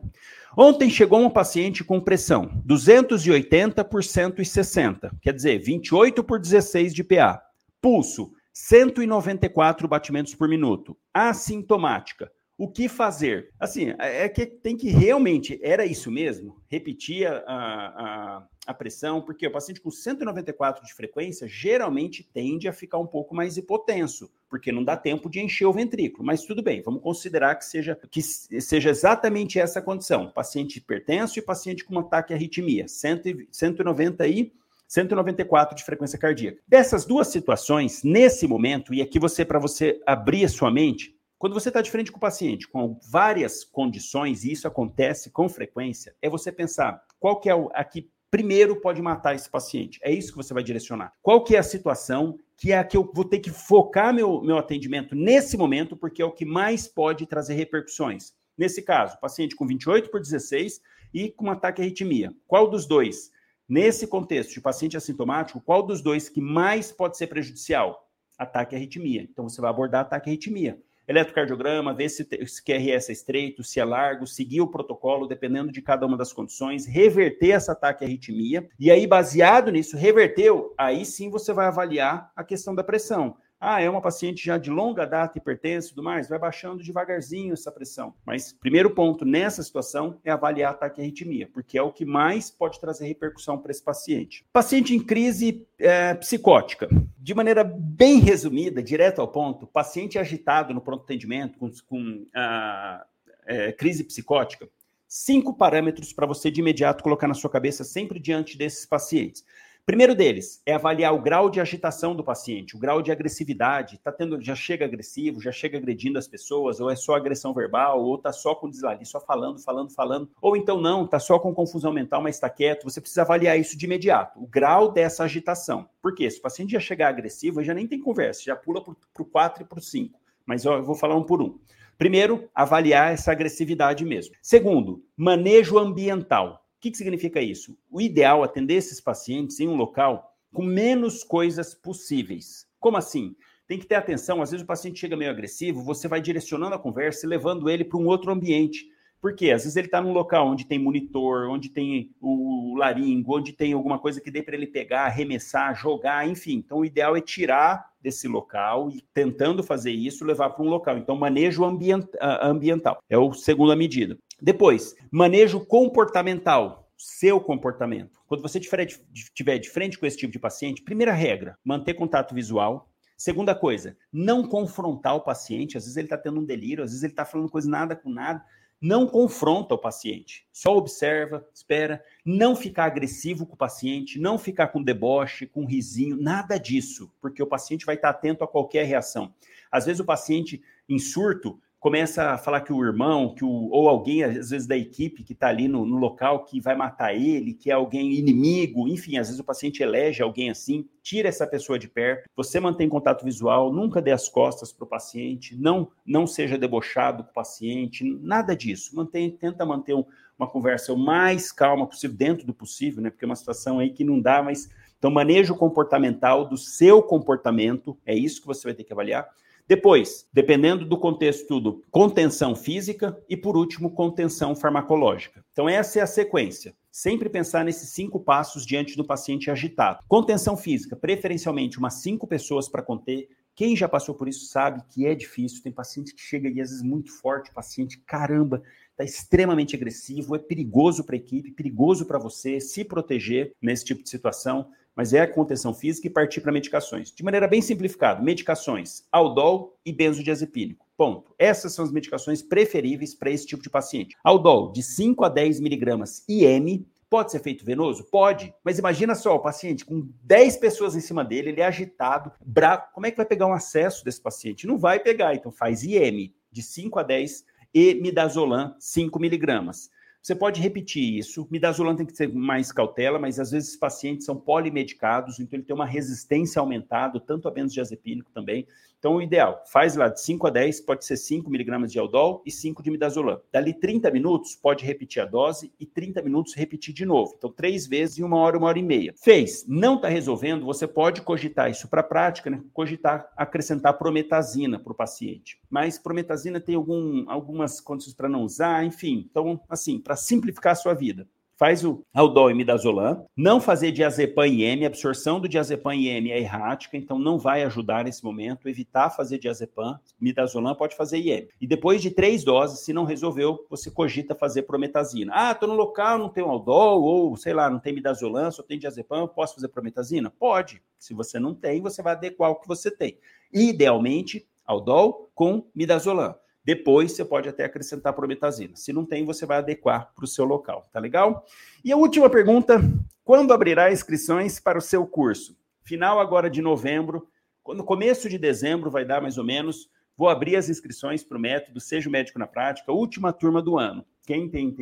Ontem chegou um paciente com pressão 280 por 160, quer dizer, 28 por 16 de PA. Pulso 194 batimentos por minuto. Assintomática o que fazer? Assim, é, é que tem que realmente, era isso mesmo? Repetir a, a, a, pressão, porque o paciente com 194 de frequência geralmente tende a ficar um pouco mais hipotenso, porque não dá tempo de encher o ventrículo. Mas tudo bem, vamos considerar que seja, que seja exatamente essa condição: paciente hipertenso e paciente com um ataque à arritmia, 100, 190 e 194 de frequência cardíaca. Dessas duas situações, nesse momento, e aqui você, para você abrir a sua mente, quando você está de frente com o paciente com várias condições, e isso acontece com frequência, é você pensar qual que é a que primeiro pode matar esse paciente. É isso que você vai direcionar. Qual que é a situação que é a que eu vou ter que focar meu, meu atendimento nesse momento, porque é o que mais pode trazer repercussões. Nesse caso, paciente com 28 por 16 e com ataque à arritmia. Qual dos dois? Nesse contexto de paciente assintomático, qual dos dois que mais pode ser prejudicial? Ataque à arritmia. Então, você vai abordar ataque à arritmia eletrocardiograma, ver se, se QRS é estreito, se é largo, seguir o protocolo, dependendo de cada uma das condições, reverter esse ataque à arritmia, e aí, baseado nisso, reverteu, aí sim você vai avaliar a questão da pressão. Ah, é uma paciente já de longa data hipertensa e tudo mais, vai baixando devagarzinho essa pressão. Mas primeiro ponto nessa situação é avaliar a taquiarritmia, porque é o que mais pode trazer repercussão para esse paciente. Paciente em crise é, psicótica. De maneira bem resumida, direto ao ponto, paciente agitado no pronto atendimento com, com ah, é, crise psicótica, cinco parâmetros para você de imediato colocar na sua cabeça sempre diante desses pacientes. Primeiro deles é avaliar o grau de agitação do paciente, o grau de agressividade. Tá tendo, já chega agressivo, já chega agredindo as pessoas, ou é só agressão verbal, ou tá só com deslali, só falando, falando, falando, ou então não, tá só com confusão mental, mas está quieto. Você precisa avaliar isso de imediato, o grau dessa agitação. Por quê? Se o paciente já chegar agressivo, já nem tem conversa, já pula para o 4 e para o 5. Mas ó, eu vou falar um por um. Primeiro, avaliar essa agressividade mesmo. Segundo, manejo ambiental que, que significa isso? O ideal é atender esses pacientes em um local com menos coisas possíveis. Como assim? Tem que ter atenção, às vezes o paciente chega meio agressivo, você vai direcionando a conversa e levando ele para um outro ambiente. Por quê? Às vezes ele está num local onde tem monitor, onde tem o laringo, onde tem alguma coisa que dê para ele pegar, arremessar, jogar, enfim. Então, o ideal é tirar desse local e, tentando fazer isso, levar para um local. Então, manejo ambient, ambiental é a segunda medida. Depois, manejo comportamental, seu comportamento. Quando você estiver de frente com esse tipo de paciente, primeira regra, manter contato visual. Segunda coisa, não confrontar o paciente. Às vezes ele está tendo um delírio, às vezes ele está falando coisa nada com nada. Não confronta o paciente, só observa, espera, não ficar agressivo com o paciente, não ficar com deboche, com risinho, nada disso, porque o paciente vai estar atento a qualquer reação. Às vezes o paciente em surto começa a falar que o irmão, que o, ou alguém, às vezes, da equipe que está ali no, no, local que vai matar ele, que é alguém inimigo, enfim, às vezes o paciente elege alguém assim, tira essa pessoa de perto, você mantém contato visual, nunca dê as costas para o paciente, não, não seja debochado com o paciente, nada disso. Mantém, tenta manter um, uma conversa o mais calma possível, dentro do possível, né? Porque é uma situação aí que não dá, mas. Então, manejo comportamental do seu comportamento, é isso que você vai ter que avaliar depois, dependendo do contexto tudo, contenção física e, por último, contenção farmacológica. Então, essa é a sequência. Sempre pensar nesses cinco passos diante do paciente agitado. Contenção física, preferencialmente umas cinco pessoas para conter. Quem já passou por isso sabe que é difícil. Tem paciente que chega e às vezes muito forte, paciente, caramba, está extremamente agressivo, é perigoso para a equipe, perigoso para você se proteger nesse tipo de situação mas é a contenção física e partir para medicações. De maneira bem simplificada, medicações Aldol e benzodiazepínico. Ponto. Essas são as medicações preferíveis para esse tipo de paciente. Aldol, de 5 a 10 miligramas IM, Pode ser feito venoso? Pode. Mas imagina só, o paciente com 10 pessoas em cima dele, ele é agitado, bravo. Como é que vai pegar um acesso desse paciente? Não vai pegar. Então faz IM de 5 a 10 e midazolam 5 miligramas. Você pode repetir isso. Midazolam tem que ter mais cautela, mas às vezes os pacientes são polimedicados, então ele tem uma resistência aumentada, tanto a benzodiazepínico também. Então, o ideal, faz lá de 5 a 10, pode ser 5 miligramas de Aldol e 5 de midazolam. Dali 30 minutos, pode repetir a dose e 30 minutos repetir de novo. Então, três vezes em uma hora, uma hora e meia. Fez, não está resolvendo, você pode cogitar isso para a prática, né? cogitar acrescentar prometazina para o paciente. Mas prometazina tem algum, algumas condições para não usar, enfim. Então, assim, para simplificar a sua vida faz o Aldol e Midazolam, não fazer diazepam IM, absorção do diazepam IM é errática, então não vai ajudar nesse momento, evitar fazer diazepam, Midazolam pode fazer IM. E depois de três doses, se não resolveu, você cogita fazer prometazina. Ah, tô no local, não tem Aldol, ou sei lá, não tem Midazolam, só tem diazepam, posso fazer prometazina? Pode. Se você não tem, você vai adequar o que você tem. Idealmente, Aldol com Midazolam. Depois você pode até acrescentar prometazina. Se não tem, você vai adequar para o seu local, tá legal? E a última pergunta: quando abrirá inscrições para o seu curso? Final agora de novembro, no começo de dezembro vai dar mais ou menos. Vou abrir as inscrições para o método Seja o Médico na Prática, última turma do ano. Quem tem,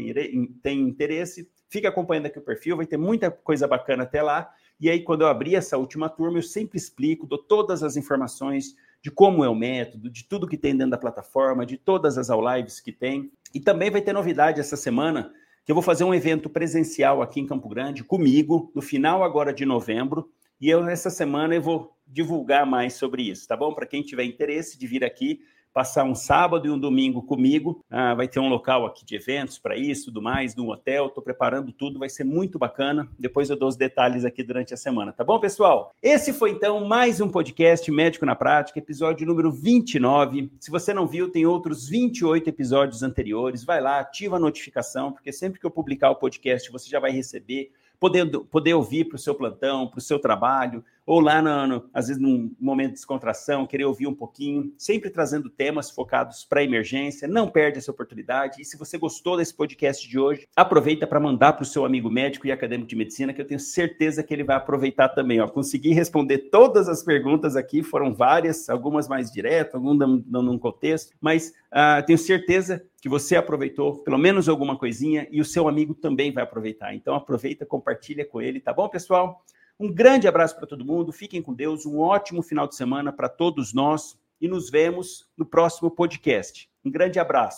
tem interesse, fica acompanhando aqui o perfil, vai ter muita coisa bacana até lá. E aí, quando eu abrir essa última turma, eu sempre explico, dou todas as informações de como é o método, de tudo que tem dentro da plataforma, de todas as lives que tem. E também vai ter novidade essa semana, que eu vou fazer um evento presencial aqui em Campo Grande comigo, no final agora de novembro, e eu essa semana eu vou divulgar mais sobre isso, tá bom? Para quem tiver interesse de vir aqui passar um sábado e um domingo comigo. Ah, vai ter um local aqui de eventos para isso, tudo mais, no hotel. Estou preparando tudo, vai ser muito bacana. Depois eu dou os detalhes aqui durante a semana, tá bom, pessoal? Esse foi então mais um podcast Médico na Prática, episódio número 29. Se você não viu, tem outros 28 episódios anteriores. Vai lá, ativa a notificação, porque sempre que eu publicar o podcast, você já vai receber poder, poder ouvir para o seu plantão, para o seu trabalho, ou lá, no, no, às vezes, num momento de descontração, querer ouvir um pouquinho, sempre trazendo temas focados para emergência. Não perde essa oportunidade. E se você gostou desse podcast de hoje, aproveita para mandar para o seu amigo médico e acadêmico de medicina, que eu tenho certeza que ele vai aproveitar também. Ó. Consegui responder todas as perguntas aqui, foram várias, algumas mais direto, algumas dando um contexto, mas uh, tenho certeza que você aproveitou pelo menos alguma coisinha e o seu amigo também vai aproveitar. Então aproveita, compartilha com ele, tá bom, pessoal? Um grande abraço para todo mundo, fiquem com Deus, um ótimo final de semana para todos nós e nos vemos no próximo podcast. Um grande abraço.